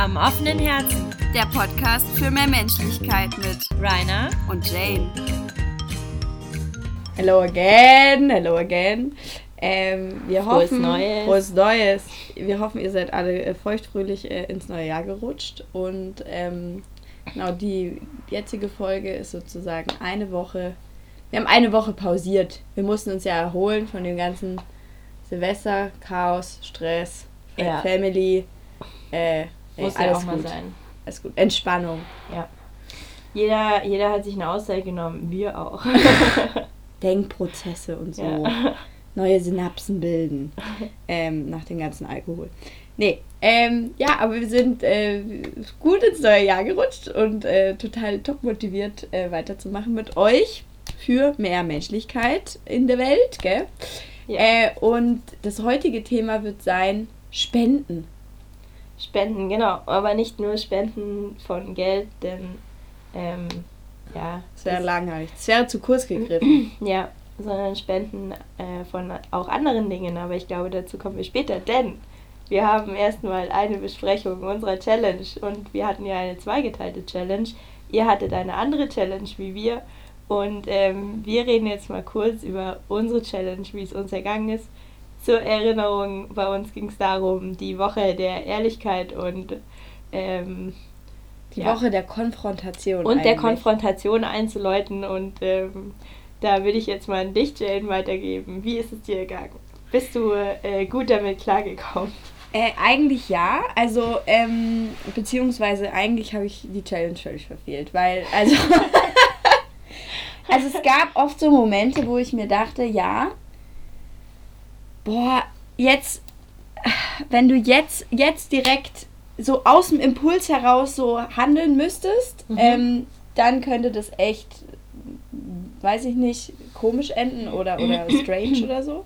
Am offenen Herzen. Der Podcast für mehr Menschlichkeit mit Rainer und Jane. Hello again, hello again. Ähm, wir Frohes hoffen, Neues. Frohes Neues. Wir hoffen, ihr seid alle äh, feuchtfröhlich äh, ins neue Jahr gerutscht. Und ähm, genau, die jetzige Folge ist sozusagen eine Woche. Wir haben eine Woche pausiert. Wir mussten uns ja erholen von dem ganzen Silvester, Chaos, Stress, Ja. Family. Äh, ey, Muss ja auch mal gut. sein. Alles gut. Entspannung. Ja. Jeder, jeder hat sich eine Auszeit genommen, wir auch. Denkprozesse und so. Ja. Neue Synapsen bilden. Ähm, nach dem ganzen Alkohol. Nee, ähm, ja, aber wir sind äh, gut ins neue Jahr gerutscht und äh, total top motiviert äh, weiterzumachen mit euch für mehr Menschlichkeit in der Welt, gell? Ja. Äh, und das heutige Thema wird sein Spenden. Spenden, genau. Aber nicht nur Spenden von Geld, denn ähm, ja. Das wäre langweilig. Wäre zu kurz gegriffen. Ja, sondern Spenden äh, von auch anderen Dingen. Aber ich glaube, dazu kommen wir später, denn wir haben erstmal eine Besprechung unserer Challenge und wir hatten ja eine zweigeteilte Challenge. Ihr hattet eine andere Challenge wie wir und ähm, wir reden jetzt mal kurz über unsere Challenge, wie es uns ergangen ist. Zur Erinnerung, bei uns ging es darum, die Woche der Ehrlichkeit und ähm, Die Ja. Woche der Konfrontation. und der eigentlich. Konfrontation einzuläuten. Und ähm, da würde ich jetzt mal an dich, Jane, weitergeben. Wie ist es dir gegangen? Bist du äh, gut damit klargekommen? Äh, eigentlich ja. Also, ähm, beziehungsweise eigentlich habe ich die Challenge völlig verfehlt, weil, also, also es gab oft so Momente, wo ich mir dachte, ja, boah, jetzt, wenn du jetzt, jetzt direkt so aus dem Impuls heraus so handeln müsstest, Mhm. ähm, dann könnte das echt, weiß ich nicht, komisch enden oder, oder strange oder so.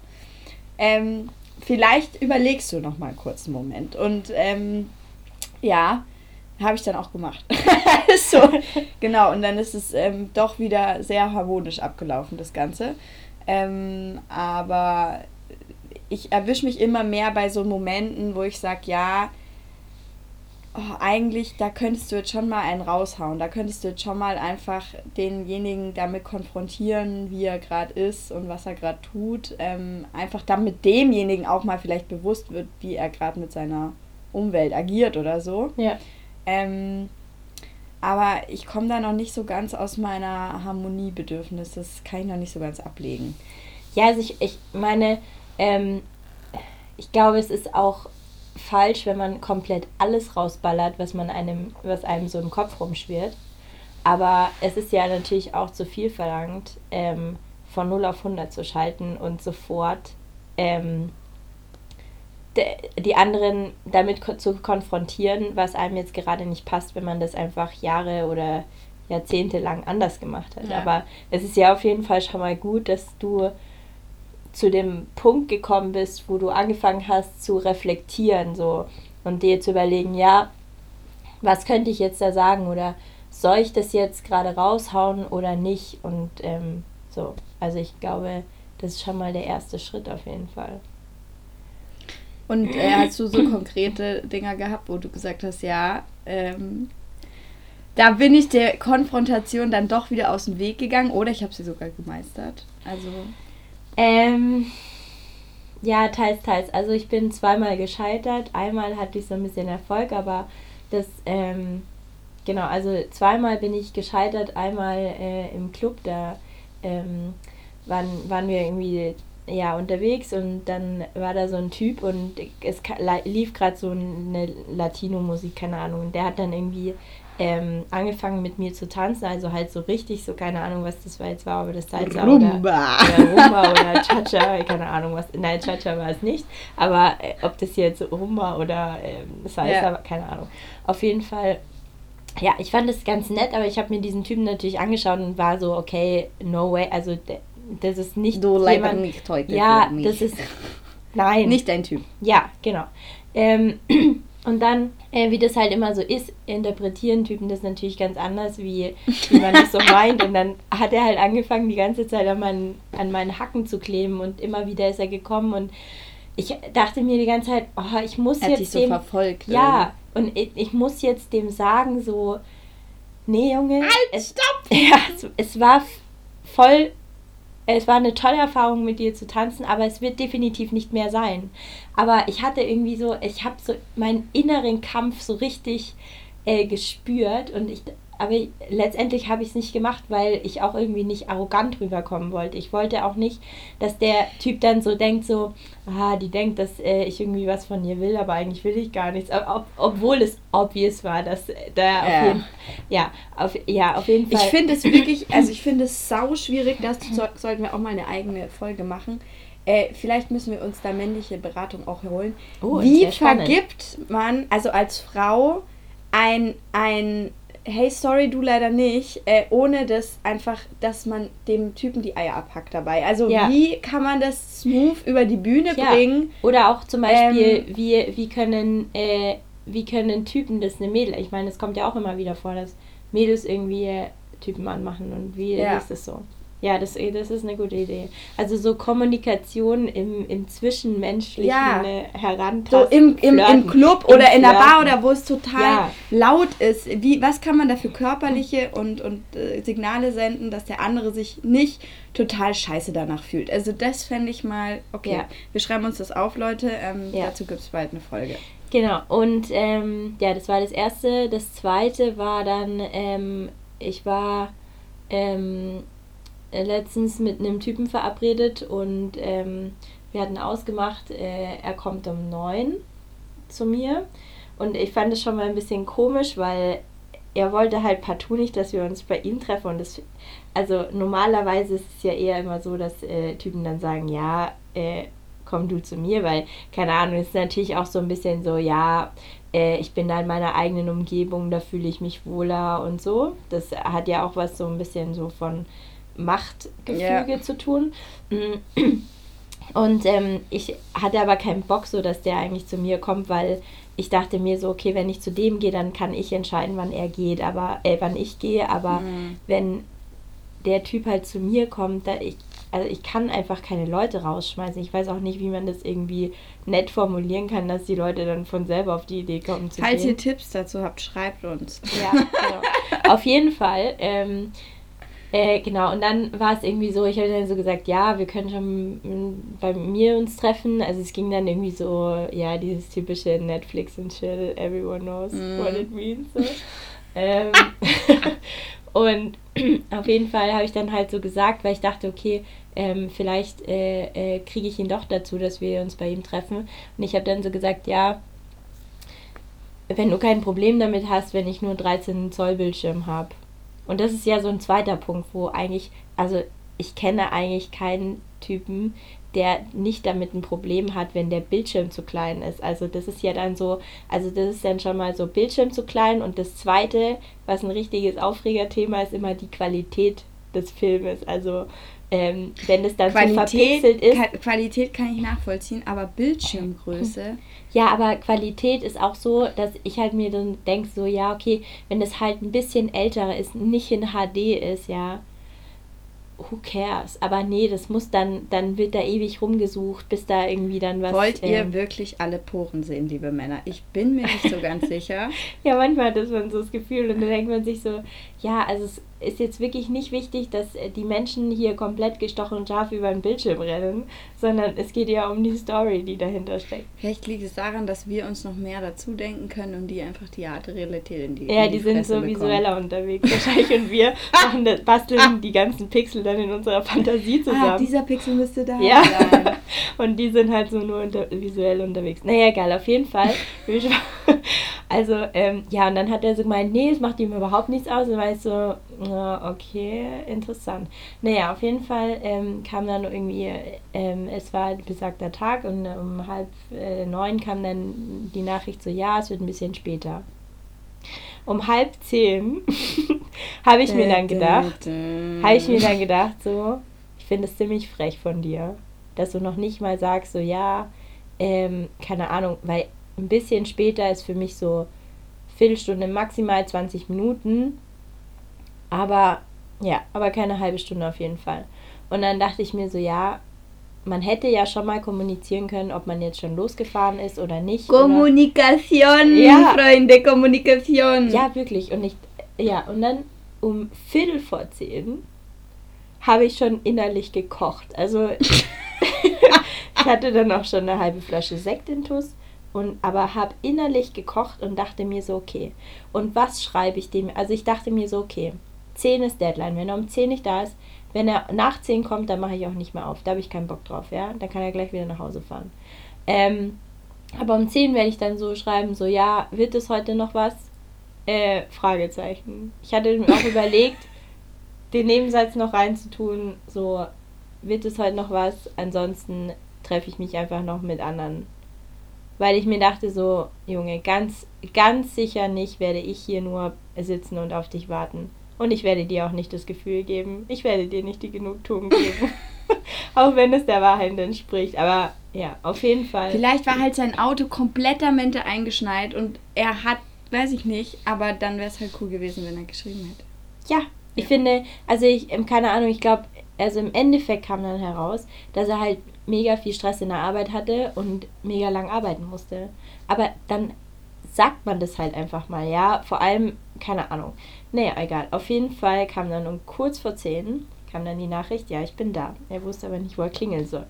Ähm, vielleicht überlegst du noch mal einen Moment. Und ähm, ja, habe ich dann auch gemacht. so, genau, und dann ist es ähm, doch wieder sehr harmonisch abgelaufen, das Ganze. Ähm, aber ich erwische mich immer mehr bei so Momenten, wo ich sage, ja, oh, eigentlich, da könntest du jetzt schon mal einen raushauen. Da könntest du jetzt schon mal einfach denjenigen damit konfrontieren, wie er gerade ist und was er gerade tut. Ähm, einfach damit demjenigen auch mal vielleicht bewusst wird, wie er gerade mit seiner Umwelt agiert oder so. Ja. Ähm, aber ich komme da noch nicht so ganz aus meiner Harmoniebedürfnis. Das kann ich noch nicht so ganz ablegen. Ja, also ich, ich meine, ähm, ich glaube, es ist auch falsch, wenn man komplett alles rausballert, was man einem, was einem so im Kopf rumschwirrt. Aber es ist ja natürlich auch zu viel verlangt, ähm, von 0 auf 100 zu schalten und sofort ähm, die anderen damit ko zu konfrontieren, was einem jetzt gerade nicht passt, wenn man das einfach Jahre oder Jahrzehnte lang anders gemacht hat. Ja. Aber es ist ja auf jeden Fall schon mal gut, dass du zu dem Punkt gekommen bist, wo du angefangen hast zu reflektieren so und dir zu überlegen, ja, was könnte ich jetzt da sagen oder soll ich das jetzt gerade raushauen oder nicht und ähm, so. Also ich glaube, das ist schon mal der erste Schritt auf jeden Fall. Und äh, hast du so konkrete Dinger gehabt, wo du gesagt hast, ja, ähm, da bin ich der Konfrontation dann doch wieder aus dem Weg gegangen oder ich habe sie sogar gemeistert. Also, Ähm, ja, teils, teils. Also ich bin zweimal gescheitert. Einmal hatte ich so ein bisschen Erfolg, aber das, ähm, genau, also zweimal bin ich gescheitert. Einmal äh, im Club, da ähm, waren, waren wir irgendwie ja unterwegs und dann war da so ein Typ und es lief gerade so eine Latino-Musik, keine Ahnung. Und der hat dann irgendwie ähm, angefangen mit mir zu tanzen, also halt so richtig, so keine Ahnung, was das war jetzt war, aber das Salsa oder Rumba. oder Rumba oder Cha-Cha, keine Ahnung was. Nein, Cha-Cha war es nicht. Aber äh, ob das jetzt Rumba oder ähm, Salsa, Ja. keine Ahnung. Auf jeden Fall, ja, ich fand das ganz nett, aber ich habe mir diesen Typen natürlich angeschaut und war so, okay, no way. Also, das ist nicht Du leider jemand. nicht heute Ja, das ist. Nein. nicht dein Typ. Ja, genau. Ähm, und dann, äh, wie das halt immer so ist, interpretieren Typen das natürlich ganz anders, wie, wie man das so meint. Und dann hat er halt angefangen, die ganze Zeit an meinen, an meinen Hacken zu kleben und immer wieder ist er gekommen und ich dachte mir die ganze Zeit, oh, ich muss Er hat jetzt dich so dem, verfolgt. ja, und ich, ich muss jetzt dem sagen, so, nee, Junge. Halt, es, stopp! Ja, es, es war voll, es war eine tolle Erfahrung mit dir zu tanzen, aber es wird definitiv nicht mehr sein. Aber ich hatte irgendwie so, ich habe so meinen inneren Kampf so richtig äh, gespürt und ich, aber ich, letztendlich habe ich es nicht gemacht, weil ich auch irgendwie nicht arrogant rüberkommen wollte. Ich wollte auch nicht, dass der Typ dann so denkt, so, ah, die denkt, dass äh, ich irgendwie was von ihr will, aber eigentlich will ich gar nichts. Ob, obwohl es obvious war, dass äh, da auf Ja. jeden ja, auf, ja, auf jeden Fall. Ich finde es wirklich, also ich finde es sau schwierig, das so, sollten wir auch mal eine eigene Folge machen. Äh, vielleicht müssen wir uns da männliche Beratung auch holen. Oh, Wie vergibt man, also als Frau, ein, ein Hey, sorry, du leider nicht, äh, ohne dass einfach, dass man dem Typen die Eier abhackt dabei. Also Ja. wie kann man das smooth über die Bühne Ja. bringen? Oder auch zum Beispiel, Ähm, wie, wie können äh, wie können Typen das eine Mädel? Ich meine, es kommt ja auch immer wieder vor, dass Mädels irgendwie äh, Typen anmachen und wie Ja. ist das so? Ja, das, eh, das ist eine gute Idee. Also so Kommunikation im, im Zwischenmenschlichen Ja. äh, So herantasten. im, im, im. Club Im oder in der Bar oder wo es total Ja. laut ist. Wie, was kann man da für körperliche und, und äh, Signale senden, dass der andere sich nicht total scheiße danach fühlt? Also das fände ich mal, okay, Ja. wir schreiben uns das auf, Leute. Ähm. Dazu gibt es bald eine Folge. Genau, und ähm, ja, das war das erste. Das zweite war dann, ähm, ich war ähm, äh, letztens mit einem Typen verabredet und ähm, wir hatten ausgemacht, äh, er kommt um neun zu mir. Und ich fand es schon mal ein bisschen komisch, weil er wollte halt partout nicht, dass wir uns bei ihm treffen. Und das, also normalerweise ist es ja eher immer so, dass äh, Typen dann sagen, ja, äh, komm du zu mir, weil, keine Ahnung, ist natürlich auch so ein bisschen so, ja, äh, ich bin da in meiner eigenen Umgebung, da fühle ich mich wohler und so. Das hat ja auch was so ein bisschen so von Machtgefüge Ja. zu tun. Und ähm, ich hatte aber keinen Bock, so dass der eigentlich zu mir kommt, weil ich dachte mir so, okay, wenn ich zu dem gehe, dann kann ich entscheiden, wann er geht, aber äh, wann ich gehe. Aber Mhm. wenn der Typ halt zu mir kommt, da ich, also ich kann einfach keine Leute rausschmeißen. Ich weiß auch nicht, wie man das irgendwie nett formulieren kann, dass die Leute dann von selber auf die Idee kommen zu Falls gehen. ihr Tipps dazu habt, schreibt uns. Ja, genau. Auf jeden Fall. Ähm, äh, genau, und dann war es irgendwie so, ich habe dann so gesagt, ja, wir können schon mm, bei mir uns treffen. Also es ging dann irgendwie so, ja, dieses typische Netflix and chill, everyone knows Mhm. what it means. So. ähm, und auf jeden Fall habe ich dann halt so gesagt, weil ich dachte, okay, ähm, vielleicht äh, äh, kriege ich ihn doch dazu, dass wir uns bei ihm treffen. Und ich habe dann so gesagt, ja, wenn du kein Problem damit hast, wenn ich nur 13 Zoll Bildschirm habe. Und das ist ja so ein zweiter Punkt, wo eigentlich, also ich kenne eigentlich keinen Typen, der nicht damit ein Problem hat, wenn der Bildschirm zu klein ist. Also das ist ja dann so, also das ist dann schon mal so Bildschirm zu klein und das zweite, was ein richtiges Aufregerthema ist, immer die Qualität des Filmes. Also ähm, wenn es dann so verpixelt ist. Qualität kann ich nachvollziehen, aber Bildschirmgröße. Ja, aber Qualität ist auch so, dass ich halt mir dann denke, so, ja, okay, wenn das halt ein bisschen älter ist, nicht in HD ist, ja, who cares? Aber nee, das muss dann, dann wird da ewig rumgesucht, bis da irgendwie dann was. Wollt ihr ähm, wirklich alle Poren sehen, liebe Männer? Ich bin mir nicht so ganz sicher. Ja, manchmal hat man so das Gefühl und dann denkt man sich so, ja, also es ist jetzt wirklich nicht wichtig, dass äh, die Menschen hier komplett gestochen und scharf über den Bildschirm rennen, sondern es geht ja um die Story, die dahinter steckt. Vielleicht liegt es daran, dass wir uns noch mehr dazu denken können und die einfach die harte Realität in die Ja, in die sind Fresse so bekommen. visueller unterwegs wahrscheinlich und wir das, basteln die ganzen Pixel dann in unserer Fantasie Ah, zusammen. dieser Pixel müsste da ja, sein. und die sind halt so nur unter, visuell unterwegs. Naja, egal, auf jeden Fall. also, ähm, ja, und dann hat er so gemeint, nee, es macht ihm überhaupt nichts aus. War ich so, na, okay, interessant. Naja, auf jeden Fall ähm, kam dann irgendwie, ähm, es war ein besagter Tag und um halb äh, neun kam dann die Nachricht so, ja, es wird ein bisschen später. Um halb zehn habe ich mir dann gedacht, habe ich mir dann gedacht, so, ich finde es ziemlich frech von dir, dass du noch nicht mal sagst, so, ja, ähm, keine Ahnung, weil ein bisschen später ist für mich so Viertelstunde, maximal 20 Minuten, aber ja, aber keine halbe Stunde auf jeden Fall. Und dann dachte ich mir so, ja, man hätte ja schon mal kommunizieren können, ob man jetzt schon losgefahren ist oder nicht. oder- Kommunikation, Ja. Freunde, Kommunikation. Ja, wirklich. Und ich, ja, und dann um Viertel vor zehn habe ich schon innerlich gekocht. Also ich hatte dann auch schon eine halbe Flasche Sekt in Tuss. Und, aber habe innerlich gekocht und dachte mir so, okay, und was schreibe ich dem? Also ich dachte mir so, okay, 10 ist Deadline. Wenn er um 10 nicht da ist, wenn er nach 10 kommt, dann mache ich auch nicht mehr auf. Da habe ich keinen Bock drauf, ja. Dann kann er gleich wieder nach Hause fahren. Ähm, aber um 10 werde ich dann so schreiben, so, ja, wird es heute noch was? Äh, Fragezeichen. Ich hatte mir auch überlegt, den Nebensatz noch reinzutun, so, wird es heute noch was? Ansonsten treffe ich mich einfach noch mit anderen. Weil ich mir dachte so, Junge, ganz, ganz sicher nicht werde ich hier nur sitzen und auf dich warten. Und ich werde dir auch nicht das Gefühl geben. Ich werde dir nicht die Genugtuung geben. auch wenn es der Wahrheit entspricht. Aber ja, auf jeden Fall. Vielleicht war halt sein Auto komplettamente eingeschneit und er hat, weiß ich nicht, aber dann wäre es halt cool gewesen, wenn er geschrieben hätte. Ja, ich finde, also ich, ähm, keine Ahnung, ich glaube, also im Endeffekt kam dann heraus, dass er halt mega viel Stress in der Arbeit hatte und mega lang arbeiten musste. Aber dann sagt man das halt einfach mal, ja. Vor allem, keine Ahnung. Naja, egal. Auf jeden Fall kam dann um kurz vor 10 kam dann die Nachricht, ja, ich bin da. Er wusste aber nicht, wo er klingeln soll.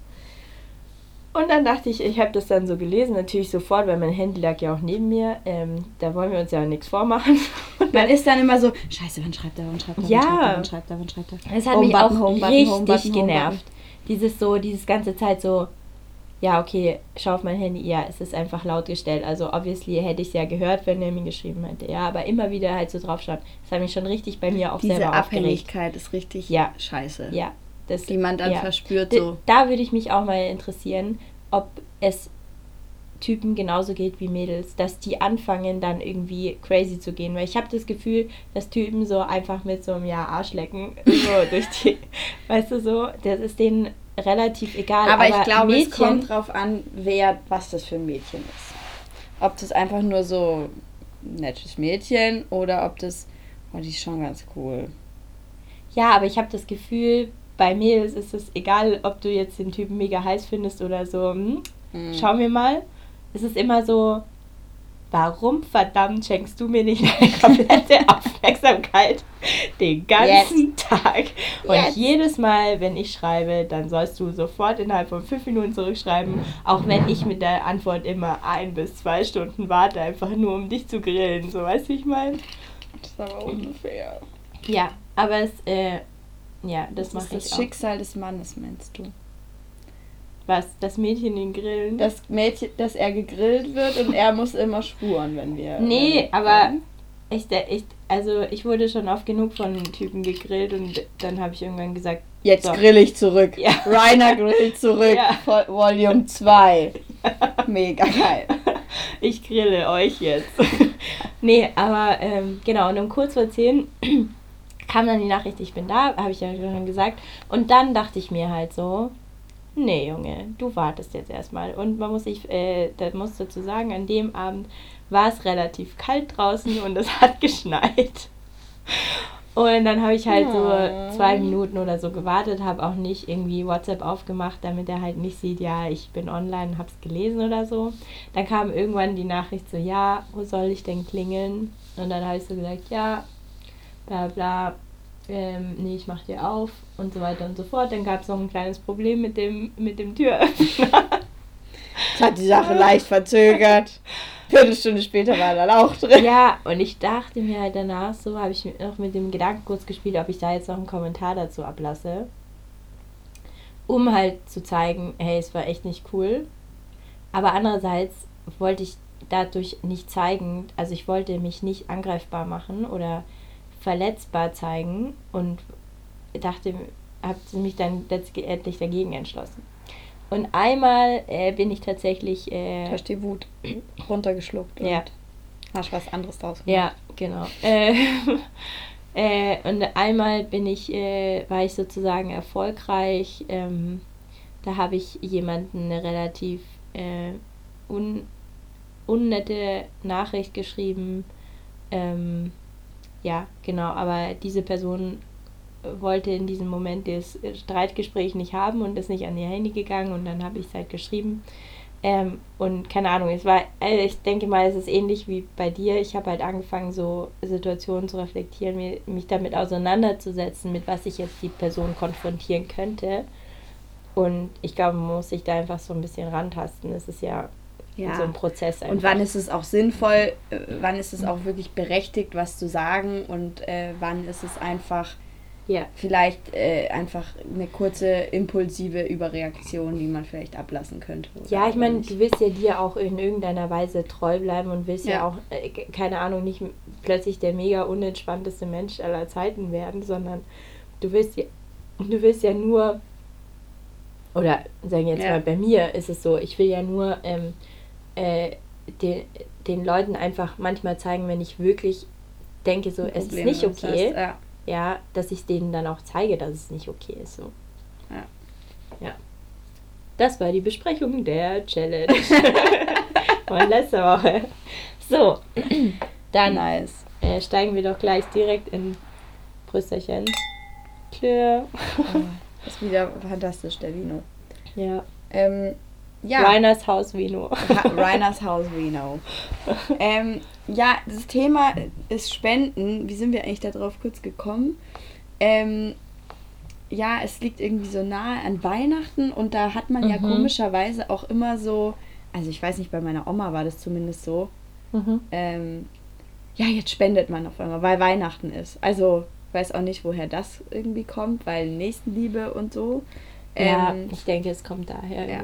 Und dann dachte ich, ich habe das dann so gelesen, natürlich sofort, weil mein Handy lag ja auch neben mir. Ähm, da wollen wir uns ja nichts vormachen. Und Man ist dann immer so, scheiße, wann schreibt er, wann schreibt er, Ja. wann schreibt er, wann schreibt er, wann schreibt er. Es hat Home mich Button, auch Home Button, richtig Home Button, genervt. Dieses so, dieses ganze Zeit so, ja, okay, schau auf mein Handy, ja, es ist einfach laut gestellt. Also obviously hätte ich es ja gehört, wenn er mir geschrieben hätte. Ja, aber immer wieder halt so drauf schauen. Das hat mich schon richtig bei mir auch Diese selber aufgeregt. Abhängigkeit ist richtig Ja. scheiße. Ja, das, Die man dann ja. verspürt so. Da würde ich mich auch mal interessieren, ob es Typen genauso geht wie Mädels, dass die anfangen dann irgendwie crazy zu gehen. Weil ich habe das Gefühl, dass Typen so einfach mit so einem Ja Arschlecken so durch die, weißt du so, das ist denen relativ egal. Aber, ich glaube, Mädchen, es kommt drauf an, wer, was das für ein Mädchen ist. Ob das einfach nur so ein nettes Mädchen oder ob das, oh, die ist schon ganz cool. Ja, aber ich habe das Gefühl, bei Mädels ist es egal, ob du jetzt den Typen mega heiß findest oder so. Hm? Mhm. Schau mir mal. Es ist immer so, warum verdammt schenkst du mir nicht deine komplette Aufmerksamkeit den ganzen Tag? Und Jetzt. jedes Mal, wenn ich schreibe, dann sollst du sofort innerhalb von fünf Minuten zurückschreiben, auch wenn ich mit der Antwort immer ein bis zwei Stunden warte, einfach nur um dich zu grillen. So, weißt du, ich meine? Das ist aber unfair. Ja, aber es, äh, ja, das, Das mache ist ich das auch. Schicksal des Mannes, meinst du? Was? Das Mädchen den Grillen? Das Mädchen, dass er gegrillt wird und er muss immer spuren, wenn wir. Nee, äh, aber ich, de- ich, also ich wurde schon oft genug von Typen gegrillt und dann habe ich irgendwann gesagt, Jetzt So. grill ich zurück. Ja. Rainer grillt zurück. Ja. Vol- Volume 2. Mega geil. ich grille euch jetzt. nee, aber ähm, genau, und um kurz vor zehn kam dann die Nachricht, ich bin da, habe ich ja schon gesagt. Und dann dachte ich mir halt so, nee, Junge, du wartest jetzt erstmal. Und man muss sich, äh, da muss dazu sagen, an dem Abend war es relativ kalt draußen und es hat geschneit. Und dann habe ich halt so zwei Minuten oder so gewartet, habe auch nicht irgendwie WhatsApp aufgemacht, damit er halt nicht sieht, ja, ich bin online und habe es gelesen oder so. Dann kam irgendwann die Nachricht so, ja, wo soll ich denn klingeln? Und dann habe ich so gesagt, ja, bla bla, ähm, nee, ich mach dir auf und so weiter und so fort. Dann gab es noch ein kleines Problem mit dem, mit dem Türöffner. Das hat die Sache leicht verzögert. Viertelstunde später war er dann auch drin. ja, und ich dachte mir halt danach so, habe ich noch mit dem Gedanken kurz gespielt, ob ich da jetzt noch einen Kommentar dazu ablasse. Um halt zu zeigen, hey, es war echt nicht cool. Aber andererseits wollte ich dadurch nicht zeigen, also ich wollte mich nicht angreifbar machen oder verletzbar zeigen und dachte, habe mich dann letztendlich dagegen entschlossen. Und einmal äh, bin ich tatsächlich äh, Du hast die Wut runtergeschluckt Ja. und hast was anderes draus gemacht. Ja, genau. Äh, äh, und einmal bin ich, äh, war ich sozusagen erfolgreich. Ähm, da habe ich jemanden eine relativ äh, un, unnette Nachricht geschrieben. Ähm, ja, genau, aber diese Person wollte in diesem Moment das Streitgespräch nicht haben und ist nicht an ihr Handy gegangen und dann habe ich es halt geschrieben. Ähm, und keine Ahnung, es war, also ich denke mal, es ist ähnlich wie bei dir. Ich habe halt angefangen, so Situationen zu reflektieren, mir, mich damit auseinanderzusetzen, mit was ich jetzt die Person konfrontieren könnte. Und ich glaube, man muss sich da einfach so ein bisschen rantasten. Es ist ja, Ja. so ein Prozess einfach. Und wann ist es auch sinnvoll, äh, wann ist es auch wirklich berechtigt, was zu sagen und äh, wann ist es einfach ja. vielleicht äh, einfach eine kurze impulsive Überreaktion, die man vielleicht ablassen könnte. Ja, ich meine, du willst ja dir auch in irgendeiner Weise treu bleiben und willst ja, Ja. auch, äh, ke- keine Ahnung, nicht plötzlich der mega unentspannteste Mensch aller Zeiten werden, sondern du willst ja, du willst ja nur, oder sagen wir jetzt Ja. mal, bei mir ist es so, ich will ja nur ähm, äh, den, den Leuten einfach manchmal zeigen, wenn ich wirklich denke, so, es ist nicht hast, okay, ja. Ja, dass ich denen dann auch zeige, dass es nicht okay ist. So. Ja. Ja. Das war die Besprechung der Challenge von letzter Woche. So, dann Nice. äh, steigen wir doch gleich direkt in Brüsterchen. Klö. Das ist wieder fantastisch, der Vino. Ja. Ähm, ja. Reiners Haus Vino. Reiners Haus Vino. ähm, ja, das Thema ist Spenden. Wie sind wir eigentlich darauf kurz gekommen? Ähm, ja, es liegt irgendwie so nahe an Weihnachten und da hat man ja Mhm. komischerweise auch immer so, also ich weiß nicht, bei meiner Oma war das zumindest so, Mhm. ähm, ja, jetzt spendet man auf einmal, weil Weihnachten ist. Also ich weiß auch nicht, woher das irgendwie kommt, weil Nächstenliebe und so. Ja, Ähm, ich denke, es kommt daher ja.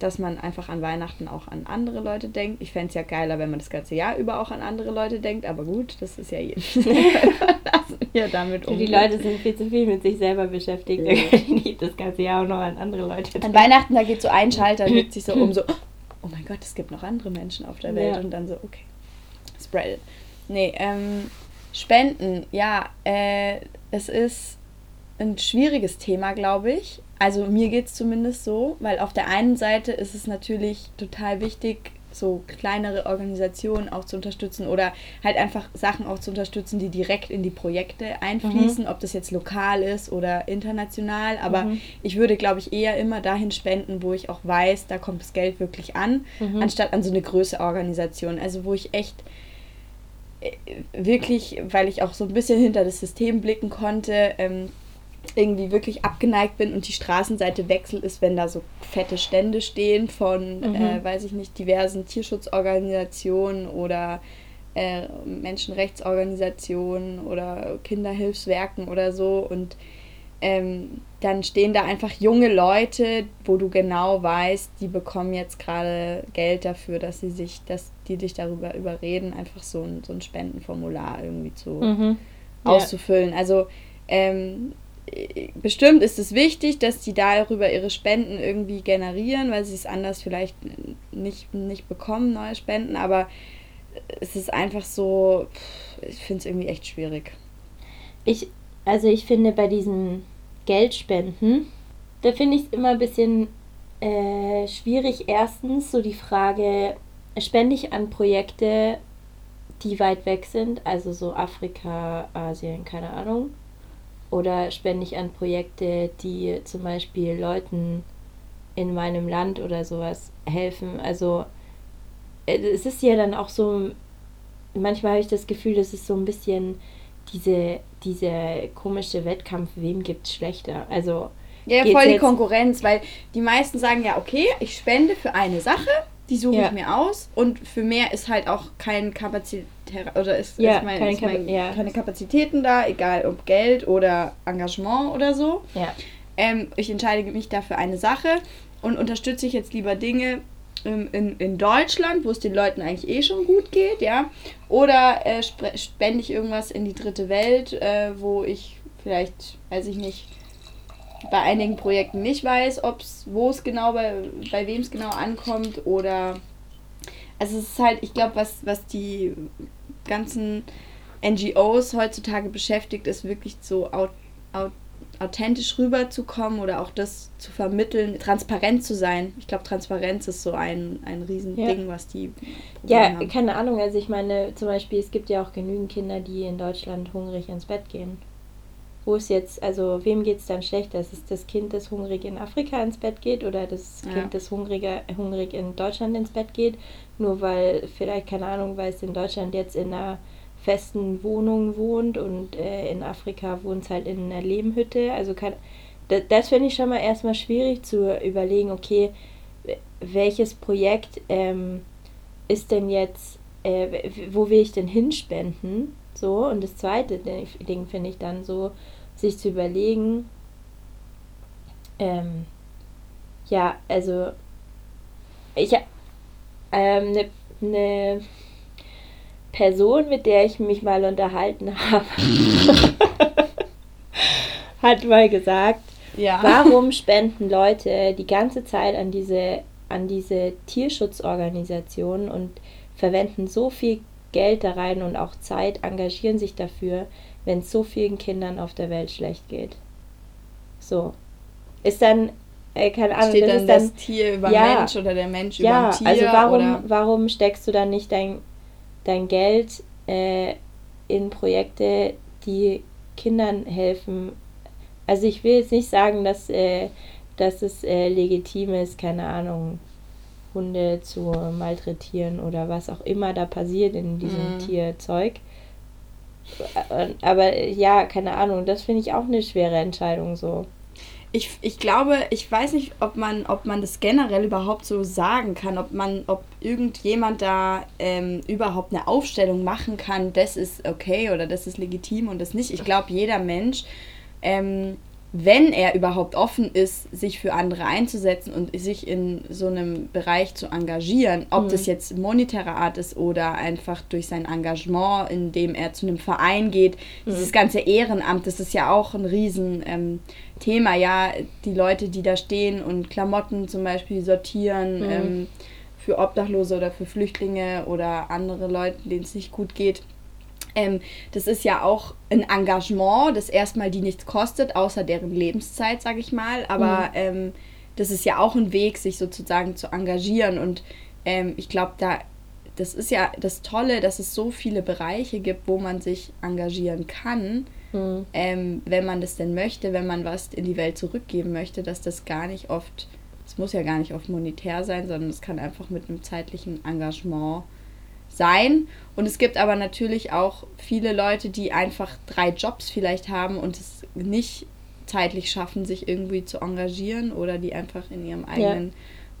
Dass man einfach an Weihnachten auch an andere Leute denkt. Ich fände es ja geiler, wenn man das ganze Jahr über auch an andere Leute denkt, aber gut, das ist ja überlassen, wie er damit Die umgeht. Leute sind viel zu viel mit sich selber beschäftigt. Ja. Die nicht das ganze Jahr auch noch an andere Leute An denken. Weihnachten, da geht so ein Schalter, legt sich so um, so, oh mein Gott, es gibt noch andere Menschen auf der Welt. Ja. Und dann so, okay, spread it. Nee, ähm, Spenden, ja, äh, es ist ein schwieriges Thema, glaube ich. Also mir geht es zumindest so, weil auf der einen Seite ist es natürlich total wichtig, so kleinere Organisationen auch zu unterstützen oder halt einfach Sachen auch zu unterstützen, die direkt in die Projekte einfließen, ob das jetzt lokal ist oder international. Aber Mhm. ich würde, glaube ich, eher immer dahin spenden, wo ich auch weiß, da kommt das Geld wirklich an, Mhm. anstatt an so eine größere Organisation. Also wo ich echt äh, wirklich, weil ich auch so ein bisschen hinter das System blicken konnte, ähm, irgendwie wirklich abgeneigt bin und die Straßenseite wechsel ist, wenn da so fette Stände stehen von, Mhm. äh, weiß ich nicht, diversen Tierschutzorganisationen oder äh, Menschenrechtsorganisationen oder Kinderhilfswerken oder so und ähm, dann stehen da einfach junge Leute, wo du genau weißt, die bekommen jetzt gerade Geld dafür, dass sie sich, dass die dich darüber überreden, einfach so ein, so ein Spendenformular irgendwie zu Mhm. Ja. auszufüllen. Also ähm, äh, bestimmt ist es wichtig, dass die darüber ihre Spenden irgendwie generieren, weil sie es anders vielleicht nicht, nicht bekommen, neue Spenden, aber es ist einfach so, ich finde es irgendwie echt schwierig. Ich, also ich finde bei diesen Geldspenden, da finde ich es immer ein bisschen äh, schwierig. Erstens so die Frage, spende ich an Projekte, die weit weg sind, also so Afrika, Asien, keine Ahnung. Oder spende ich an Projekte, die zum Beispiel Leuten in meinem Land oder sowas helfen. Also äh, es ist ja dann auch so, manchmal habe ich das Gefühl, das ist so ein bisschen diese, diese komische Wettkampf, wem gibt's schlechter. Also Ja, voll die Konkurrenz, weil die meisten sagen ja, okay, ich spende für eine Sache, die suche Ja. ich mir aus und für mehr ist halt auch kein Kapazität oder ist, Ja, ist mein, keine ist mein, ja. keine Kapazitäten da, egal ob Geld oder Engagement oder so. ja, Ähm, ich entscheide mich da für eine Sache und unterstütze ich jetzt lieber Dinge ähm, in, in Deutschland, wo es den Leuten eigentlich eh schon gut geht, ja. Oder äh, spende ich irgendwas in die dritte Welt, äh, wo ich vielleicht, weiß ich nicht, bei einigen Projekten nicht weiß, ob's, wo es genau, bei, bei wem es genau ankommt oder also es ist halt, ich glaube, was, was die ganzen NGOs heutzutage beschäftigt, ist wirklich so au, au, authentisch rüberzukommen oder auch das zu vermitteln, transparent zu sein. Ich glaube, Transparenz ist so ein, ein Riesending, was die ja, haben. keine Ahnung. Also ich meine, zum Beispiel, es gibt ja auch genügend Kinder, die in Deutschland hungrig ins Bett gehen. Wo es jetzt, also wem geht es dann schlechter? Ist es das Kind, das hungrig in Afrika ins Bett geht oder das Ja. Kind, das hungriger, hungrig in Deutschland ins Bett geht? Nur weil, vielleicht, keine Ahnung, weil es in Deutschland jetzt in einer festen Wohnung wohnt und äh, in Afrika wohnt es halt in einer Lehmhütte. Also kann, das, das finde ich schon mal erstmal schwierig zu überlegen, okay, welches Projekt ähm, ist denn jetzt, äh, wo will ich denn hinspenden? So, und das zweite Ding finde ich dann so, sich zu überlegen, ähm, ja, also ich habe ähm, eine ne Person, mit der ich mich mal unterhalten habe, hat mal gesagt, Ja. Warum spenden Leute die ganze Zeit an diese, an diese Tierschutzorganisationen und verwenden so viel Geld da rein und auch Zeit, engagieren sich dafür, wenn es so vielen Kindern auf der Welt schlecht geht? So. Ist dann, äh, keine Ahnung, Steht das dann ist dann. das Tier über Ja. Mensch oder der Mensch ja, über Tier? also warum, oder? warum steckst du dann nicht dein, dein Geld äh, in Projekte, die Kindern helfen? Also ich will jetzt nicht sagen, dass, äh, dass es äh, legitim ist, keine Ahnung, Hunde zu malträtieren oder was auch immer da passiert in diesem Mhm. Tierzeug. Aber ja, keine Ahnung, das finde ich auch eine schwere Entscheidung so. Ich, ich glaube, ich weiß nicht, ob man, ob man das generell überhaupt so sagen kann, ob man, ob irgendjemand da ähm, überhaupt eine Aufstellung machen kann, das ist okay oder das ist legitim und das nicht. Ich glaube, jeder Mensch, ähm, wenn er überhaupt offen ist, sich für andere einzusetzen und sich in so einem Bereich zu engagieren, ob das jetzt monetärer Art ist oder einfach durch sein Engagement, indem er zu einem Verein geht, dieses ganze Ehrenamt, das ist ja auch ein riesen ähm, Thema, ja, die Leute, die da stehen und Klamotten zum Beispiel sortieren ähm, für Obdachlose oder für Flüchtlinge oder andere Leute, denen es nicht gut geht. Ähm, das ist ja auch ein Engagement, das erstmal die nichts kostet, außer deren Lebenszeit, sag ich mal. Aber ähm, das ist ja auch ein Weg, sich sozusagen zu engagieren. Und ähm, ich glaube, da, das ist ja das Tolle, dass es so viele Bereiche gibt, wo man sich engagieren kann, Hm. ähm, wenn man das denn möchte, wenn man was in die Welt zurückgeben möchte, dass das gar nicht oft, es muss ja gar nicht oft monetär sein, sondern es kann einfach mit einem zeitlichen Engagement sein. Und es gibt aber natürlich auch viele Leute, die einfach drei Jobs vielleicht haben und es nicht zeitlich schaffen, sich irgendwie zu engagieren oder die einfach in ihrem eigenen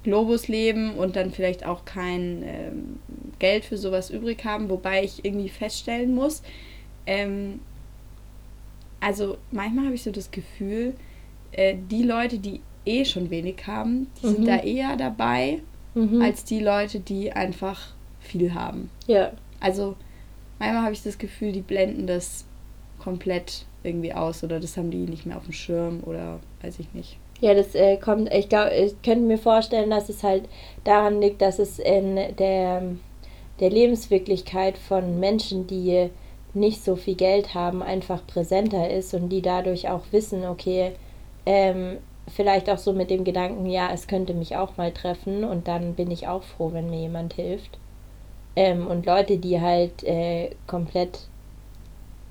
Globus leben und dann vielleicht auch kein ähm, Geld für sowas übrig haben, wobei ich irgendwie feststellen muss, ähm, also manchmal habe ich so das Gefühl, äh, die Leute, die eh schon wenig haben, die Mhm. sind da eher dabei, Mhm. als die Leute, die einfach viel haben. ja. Also manchmal habe ich das Gefühl, die blenden das komplett irgendwie aus oder das haben die nicht mehr auf dem Schirm oder weiß ich nicht. Ja, das äh, kommt, ich glaube, ich könnte mir vorstellen, dass es halt daran liegt, dass es in der, der Lebenswirklichkeit von Menschen, die nicht so viel Geld haben, einfach präsenter ist und die dadurch auch wissen, okay, ähm, vielleicht auch so mit dem Gedanken, ja, es könnte mich auch mal treffen und dann bin ich auch froh, wenn mir jemand hilft. Ähm, und Leute, die halt äh, komplett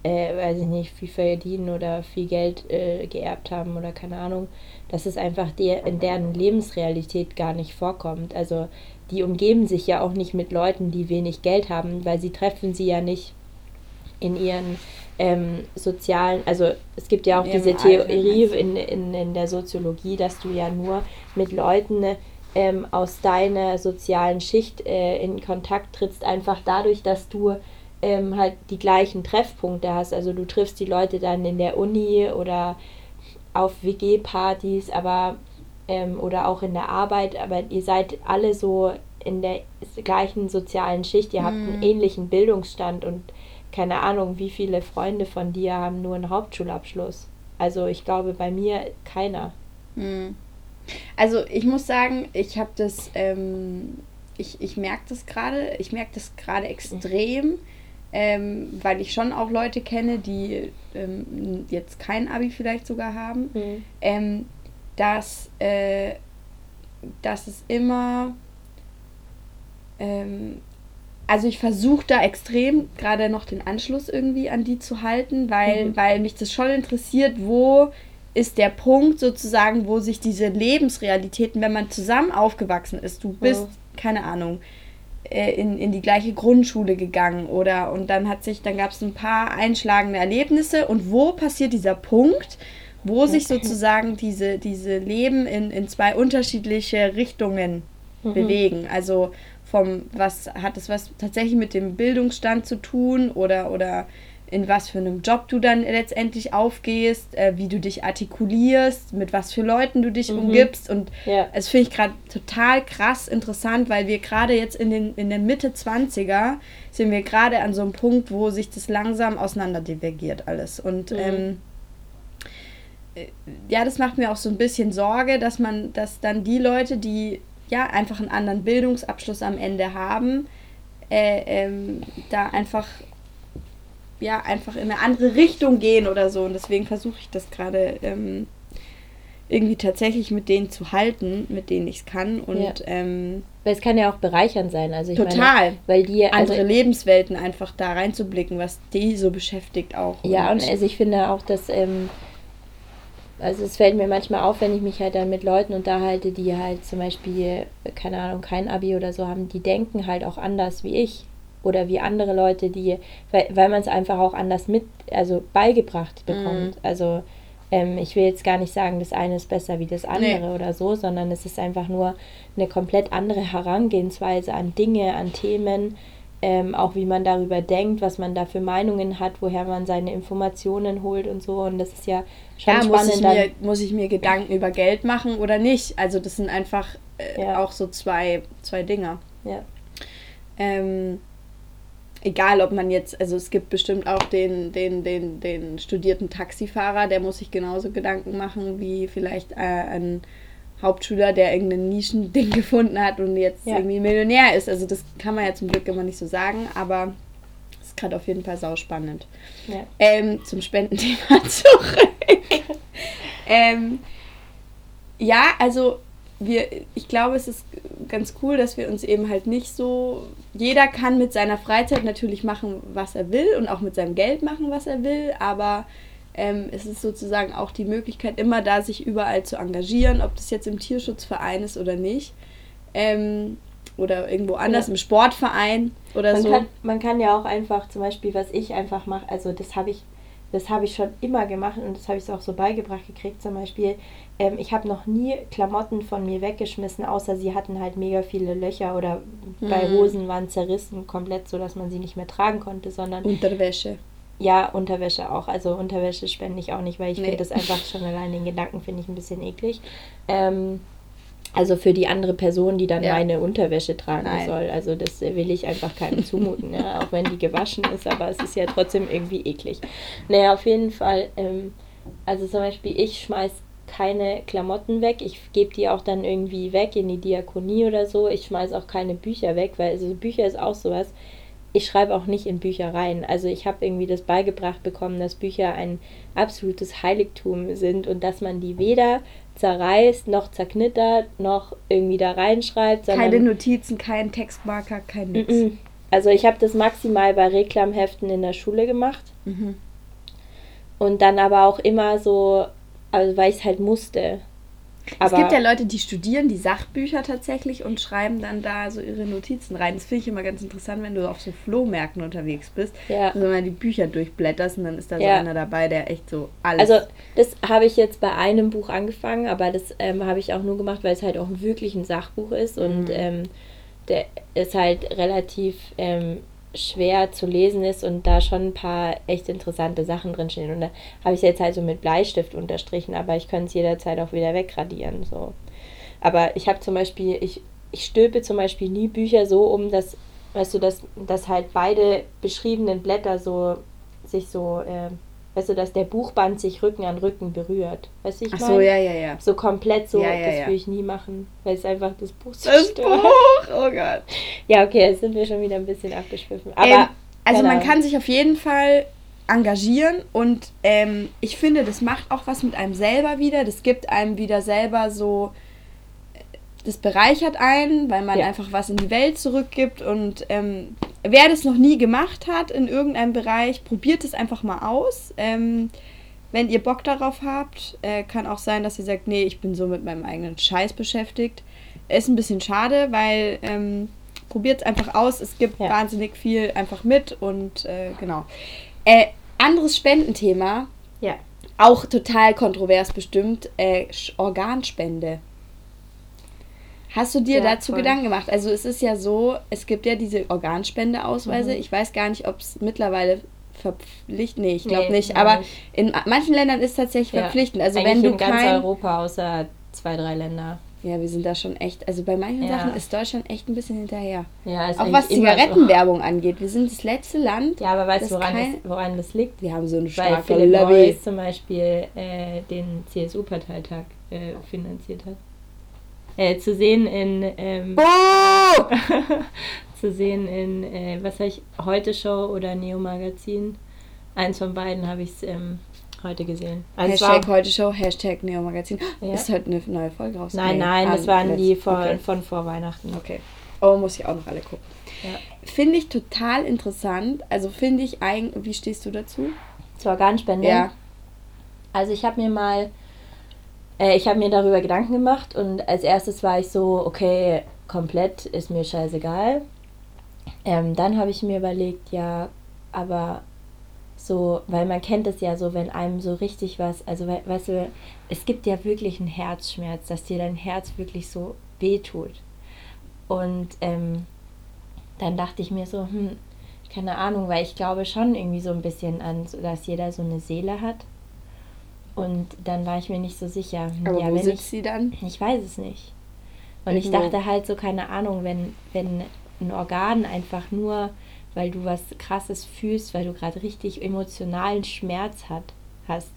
äh, weiß ich nicht, viel verdienen oder viel Geld äh, geerbt haben oder keine Ahnung, dass es einfach der, in deren Lebensrealität gar nicht vorkommt. Also die umgeben sich ja auch nicht mit Leuten, die wenig Geld haben, weil sie treffen sie ja nicht in ihren ähm, sozialen, also es gibt ja auch diese Theorie in, in, in der Soziologie, dass du ja nur mit Leuten ähm, aus deiner sozialen Schicht äh, in Kontakt trittst, einfach dadurch, dass du ähm, halt die gleichen Treffpunkte hast. Also du triffst die Leute dann in der Uni oder auf WG-Partys, aber ähm, oder auch in der Arbeit, aber ihr seid alle so in der gleichen sozialen Schicht, ihr habt einen ähnlichen Bildungsstand und keine Ahnung, wie viele Freunde von dir haben nur einen Hauptschulabschluss. Also ich glaube bei mir keiner. Hm. Also ich muss sagen, ich habe das, ähm, ich, ich merke das gerade, ich merke das gerade extrem, ähm, weil ich schon auch Leute kenne, die ähm, jetzt kein Abi vielleicht sogar haben, ähm, dass, äh, dass es immer, ähm, also ich versuche da extrem gerade noch den Anschluss irgendwie an die zu halten, weil, Mhm. weil mich das schon interessiert, wo ist der Punkt sozusagen, wo sich diese Lebensrealitäten, wenn man zusammen aufgewachsen ist, du bist, keine Ahnung, äh, in, in die gleiche Grundschule gegangen oder und dann hat sich, dann gab es ein paar einschlagende Erlebnisse und wo passiert dieser Punkt, wo sich sozusagen diese, diese Leben in, in zwei unterschiedliche Richtungen bewegen. Also vom, was hat es was tatsächlich mit dem Bildungsstand zu tun oder, oder in was für einem Job du dann letztendlich aufgehst, äh, wie du dich artikulierst, mit was für Leuten du dich umgibst. Und Ja. das finde ich gerade total krass interessant, weil wir gerade jetzt in, den, in der Mitte 20er sind wir gerade an so einem Punkt, wo sich das langsam auseinander divergiert alles. Und ähm, äh, ja, das macht mir auch so ein bisschen Sorge, dass man, dass dann die Leute, die ja einfach einen anderen Bildungsabschluss am Ende haben, äh, ähm, da einfach ja einfach in eine andere Richtung gehen oder so. Und deswegen versuche ich das gerade ähm, irgendwie tatsächlich mit denen zu halten, mit denen ich es kann. Und Ja. ähm, Weil es kann ja auch bereichernd sein. Also ich Total. Meine, weil die also, andere Lebenswelten einfach da reinzublicken, was die so beschäftigt auch. Ja, und also ich finde auch, dass, ähm, also es fällt mir manchmal auf, wenn ich mich halt dann mit Leuten unterhalte, die halt zum Beispiel, keine Ahnung, kein Abi oder so haben, die denken halt auch anders wie ich. Oder wie andere Leute, die, weil, weil man es einfach auch anders mit, also beigebracht bekommt. Also ähm, ich will jetzt gar nicht sagen, das eine ist besser wie das andere Nee. oder so, sondern es ist einfach nur eine komplett andere Herangehensweise an Dinge, an Themen, ähm, auch wie man darüber denkt, was man da für Meinungen hat, woher man seine Informationen holt und so. Und das ist ja schon ja, muss spannend. ich, dann, mir, muss ich mir Gedanken über Geld machen oder nicht? Also das sind einfach äh, Ja. auch so zwei, zwei Dinger. ja. Ähm, egal, ob man jetzt, also es gibt bestimmt auch den, den, den, den studierten Taxifahrer, der muss sich genauso Gedanken machen wie vielleicht äh, ein Hauptschüler, der irgendein Nischending gefunden hat und jetzt Ja. irgendwie Millionär ist. Also das kann man ja zum Glück immer nicht so sagen, aber es ist gerade auf jeden Fall sauspannend. Ja. Ähm, zum Spendenthema zurück. ähm, ja, also wir, ich glaube, es ist ganz cool, dass wir uns eben halt nicht so. Jeder kann mit seiner Freizeit natürlich machen, was er will und auch mit seinem Geld machen, was er will, aber ähm, es ist sozusagen auch die Möglichkeit, immer da sich überall zu engagieren, ob das jetzt im Tierschutzverein ist oder nicht. Ähm, oder irgendwo anders, Ja. im Sportverein oder Man, so. kann, man kann ja auch einfach, zum Beispiel, was ich einfach mache, also das habe ich, das habe ich schon immer gemacht und das habe ich auch so beigebracht gekriegt. Zum Beispiel, ähm, ich habe noch nie Klamotten von mir weggeschmissen, außer sie hatten halt mega viele Löcher oder bei Mhm. Hosen waren zerrissen komplett, so dass man sie nicht mehr tragen konnte, sondern Unterwäsche. ja, Unterwäsche auch. Also Unterwäsche spende ich auch nicht, weil ich Nee. finde das einfach schon allein den Gedanken finde ich ein bisschen eklig. Ähm, also für die andere Person, die dann Ja. meine Unterwäsche tragen Nein. soll. Also das will ich einfach keinem zumuten, ja? auch wenn die gewaschen ist, aber es ist ja trotzdem irgendwie eklig. Naja, auf jeden Fall, ähm, also zum Beispiel ich schmeiß keine Klamotten weg. Ich gebe die auch dann irgendwie weg in die Diakonie oder so. Ich schmeiß auch keine Bücher weg, weil also Bücher ist auch sowas. Ich schreibe auch nicht in Bücher rein. Also ich habe irgendwie das beigebracht bekommen, dass Bücher ein absolutes Heiligtum sind und dass man die weder zerreißt, noch zerknittert, noch irgendwie da reinschreibt, Keine Notizen, kein Textmarker, kein nix. Also ich habe das maximal bei Reklamheften in der Schule gemacht Mhm. und dann aber auch immer so, also weil ich es halt musste. Es gibt ja Leute, die studieren die Sachbücher tatsächlich und schreiben dann da so ihre Notizen rein. Das finde ich immer ganz interessant, wenn du auf so Flohmärkten unterwegs bist. Ja. Also wenn man die Bücher durchblätterst und dann ist da so Ja. einer dabei, der echt so alles. Also das habe ich jetzt bei einem Buch angefangen, aber das ähm, habe ich auch nur gemacht, weil es halt auch wirklich ein Sachbuch ist und Mhm. ähm, der ist halt relativ ähm, schwer zu lesen ist und da schon ein paar echt interessante Sachen drinstehen. Und da habe ich es jetzt halt so mit Bleistift unterstrichen, aber ich könnte es jederzeit auch wieder wegradieren. So. Aber ich habe zum Beispiel, ich, ich stülpe zum Beispiel nie Bücher so um, dass, weißt du, dass, dass halt beide beschriebenen Blätter so sich so, äh, weißt du, dass der Buchband sich Rücken an Rücken berührt. Weißt du, ich meine? so, ja, ja, ja. So komplett so, Ja, ja, das ja. will ich nie machen, weil es einfach das Buch Das zerstört. Buch, oh Gott. Ja, okay, jetzt sind wir schon wieder ein bisschen abgeschwiffen. Aber ähm, also man Ahnung. kann sich auf jeden Fall engagieren und ähm, ich finde, das macht auch was mit einem selber wieder. Das gibt einem wieder selber so, das bereichert einen, weil man Ja. einfach was in die Welt zurückgibt und ähm, wer das noch nie gemacht hat in irgendeinem Bereich, probiert es einfach mal aus. Ähm, wenn ihr Bock darauf habt, äh, kann auch sein, dass ihr sagt, nee, ich bin so mit meinem eigenen Scheiß beschäftigt. Ist ein bisschen schade, weil ähm, probiert es einfach aus. Es gibt Ja. wahnsinnig viel einfach mit und äh, genau. Äh, anderes Spendenthema, Ja. auch total kontrovers bestimmt, äh, Organspende. Hast du dir Ja, dazu voll. Gedanken gemacht? Also es ist ja so, es gibt ja diese Organspendeausweise. Mhm. Ich weiß gar nicht, ob es mittlerweile verpflichtend, nee, ich glaube Nee, nicht. Aber nicht. in manchen Ländern ist es tatsächlich Ja. verpflichtend. Also Eigentlich wenn du in ganz kein... Europa, außer zwei, drei Länder. Ja, wir sind da schon echt, also bei manchen Ja. Sachen ist Deutschland echt ein bisschen hinterher. Ja, ist Auch was Zigarettenwerbung angeht. Wir sind das letzte Land, So. Ja, aber weißt du, woran, kein- das, woran das liegt? wir haben so eine Weil starke Philipp Lobby. Morris zum Beispiel äh, den CSU-Parteitag äh, finanziert hat. Äh, zu sehen in ähm, Oh! zu sehen in äh, was habe ich heute Show oder Neo Magazin. Eins von beiden habe ich ähm, heute gesehen. Also es Hashtag heute Show, Hashtag Neo Magazin. Ja. Ist heute eine neue Folge raus? nein, nein, Ah, das waren die von, okay. von vor Weihnachten. Okay. Oh, muss ich auch noch alle gucken. Ja. Finde ich total interessant. Also finde ich eigentlich, wie stehst du dazu? Zur Organspende. Ja. Also ich habe mir mal, äh, ich habe mir darüber Gedanken gemacht und als erstes war ich so, okay, komplett ist mir scheißegal. Ähm, dann habe ich mir überlegt, ja, aber so, weil man kennt es ja so, wenn einem so richtig was, also we weißt du, es gibt ja wirklich einen Herzschmerz, dass dir dein Herz wirklich so wehtut. Und ähm, dann dachte ich mir so, hm, keine Ahnung, weil ich glaube schon irgendwie so ein bisschen an, dass jeder so eine Seele hat. Und dann war ich mir nicht so sicher. Aber ja, wo wenn sitzt ich, sie dann? ich weiß es nicht. Und ich Irgendwo. dachte halt so, keine Ahnung, wenn, wenn ein Organ einfach nur, weil du was krasses fühlst, weil du gerade richtig emotionalen Schmerz hat, hast,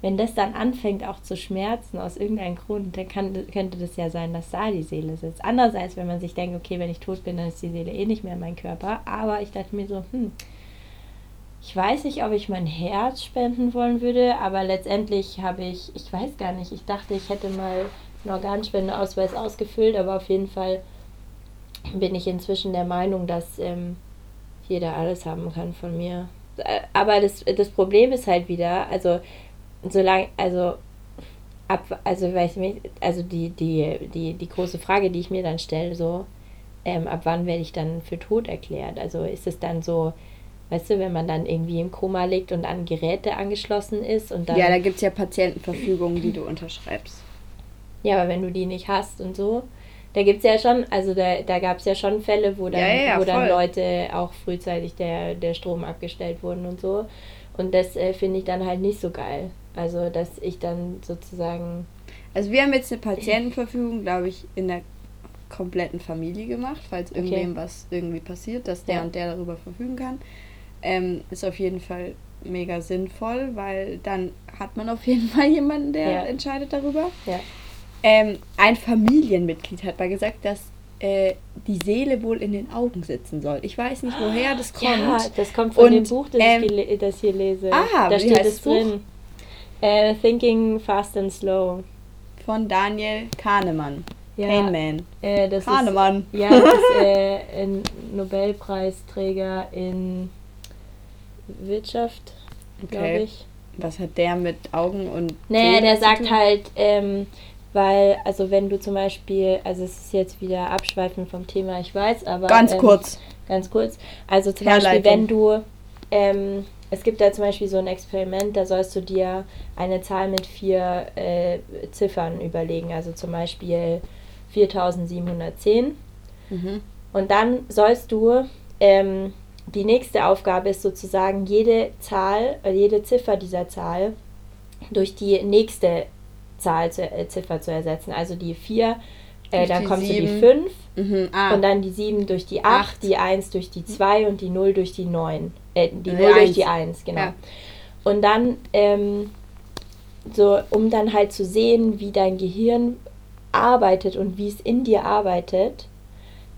wenn das dann anfängt auch zu schmerzen aus irgendeinem Grund, dann kann, könnte das ja sein, dass da die Seele sitzt. Andererseits, wenn man sich denkt, okay, wenn ich tot bin, dann ist die Seele eh nicht mehr in meinem Körper. Aber ich dachte mir so, hm, ich weiß nicht, ob ich mein Herz spenden wollen würde, aber letztendlich habe ich, ich weiß gar nicht, ich dachte, ich hätte mal einen Organspendeausweis ausgefüllt, aber auf jeden Fall bin ich inzwischen der Meinung, dass ähm, jeder alles haben kann von mir. Äh, Aber das, das Problem ist halt wieder, also solange, also ab, also weiß ich nicht, also die, die, die, die große Frage, die ich mir dann stelle, so, ähm, ab wann werde ich dann für tot erklärt? Also ist es dann so, weißt du, wenn man dann irgendwie im Koma liegt und an Geräte angeschlossen ist und dann. Ja, da gibt es ja Patientenverfügungen, die du unterschreibst. Ja, aber wenn du die nicht hast und so, da gibt es ja schon, also da, da gab es ja schon Fälle, wo dann, Ja, ja, ja, wo dann voll. Leute auch frühzeitig der, der Strom abgestellt wurden und so. Und das äh, finde ich dann halt nicht so geil. Also, dass ich dann sozusagen. Also wir haben jetzt eine Patientenverfügung, glaube ich, in der kompletten Familie gemacht, falls irgendwem was irgendwie passiert, dass der und der darüber verfügen kann. Ähm, ist auf jeden Fall mega sinnvoll, weil dann hat man auf jeden Fall jemanden, der Ja. entscheidet darüber. Ja. Ähm, ein Familienmitglied hat mal gesagt, dass äh, die Seele wohl in den Augen sitzen soll. Ich weiß nicht, woher das kommt. Ja, das kommt von Und, dem Buch, das ähm, ich das hier lese. Ah, da steht es drin. Äh, Thinking Fast and Slow. Von Daniel Kahnemann. Ja, Kahneman. äh, Kahnemann. ist, ja, das ist äh, ein Nobelpreisträger in Wirtschaft, glaube Okay. ich. Was hat der mit Augen und. Nee, Seele der sagt halt, ähm, weil, also wenn du zum Beispiel, also es ist jetzt wieder abschweifend vom Thema, ich weiß, aber. Ganz ähm, kurz. Ganz kurz. Also zum. Beispiel, wenn du, ähm, es gibt da zum Beispiel so ein Experiment, da sollst du dir eine Zahl mit vier äh, Ziffern überlegen, also zum Beispiel 4710. Mhm. Und dann sollst du, ähm, die nächste Aufgabe ist sozusagen jede Zahl, äh, jede Ziffer dieser Zahl durch die nächste Zahl, zu, äh, Ziffer zu ersetzen. Also die 4, äh, dann die kommst du die sieben. 5 Mhm. Ah, und dann die 7 durch die 8, Acht. die 1 durch die 2 und die 0 durch die 9. Äh, die Die 0 durch die 1, genau. Ja. Und dann, ähm, so, um dann halt zu sehen, wie dein Gehirn arbeitet und wie es in dir arbeitet,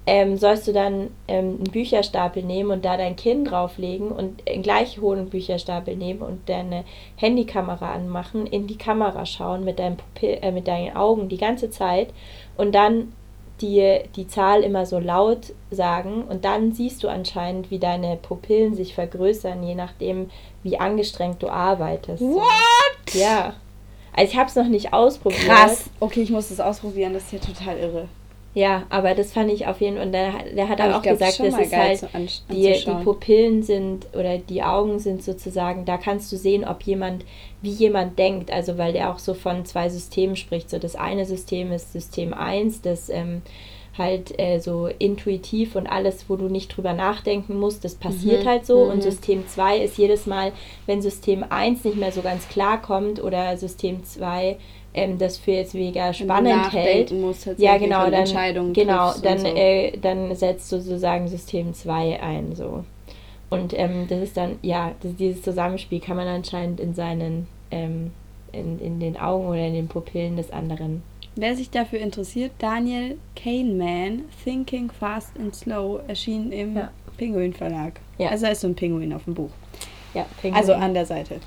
ähm, sollst du dann ähm, einen Bücherstapel nehmen und da dein Kinn drauflegen und einen gleich hohen Bücherstapel nehmen und deine Handykamera anmachen, in die Kamera schauen mit, deinem Pupill, äh, mit deinen Augen die ganze Zeit und dann die die Zahl immer so laut sagen und dann siehst du anscheinend, wie deine Pupillen sich vergrößern, je nachdem, wie angestrengt du arbeitest. What? Ja. Also ich habe es noch nicht ausprobiert. Krass. Okay, ich muss das ausprobieren, das ist ja total irre. Ja, aber das fand ich auf jeden Fall. Und der, der hat Aber auch glaub, gesagt, das mal ist halt die, die. Pupillen sind oder die Augen sind sozusagen, da kannst du sehen, ob jemand, wie jemand denkt. Also weil der auch so von zwei Systemen spricht. So das eine System ist System 1, das ähm, halt äh, so intuitiv und alles, wo du nicht drüber nachdenken musst, das passiert Mhm, halt so. mhm. Und System 2 ist jedes Mal, wenn System 1 nicht mehr so ganz klar kommt oder System 2 ähm, das für jetzt mega spannend hält. musst, Ja, genau, dann, genau, dann, so. äh, dann setzt du sozusagen System 2 ein, so. Und ähm, das ist dann, ja, das, dieses Zusammenspiel kann man anscheinend in seinen, ähm, in, in den Augen oder in den Pupillen des anderen. Wer sich dafür interessiert, Daniel Kahneman, Thinking Fast and Slow, erschien im Ja. Pinguin Verlag. Ja. Also da ist so ein Pinguin auf dem Buch. Ja, Penguin. Also an der Seite.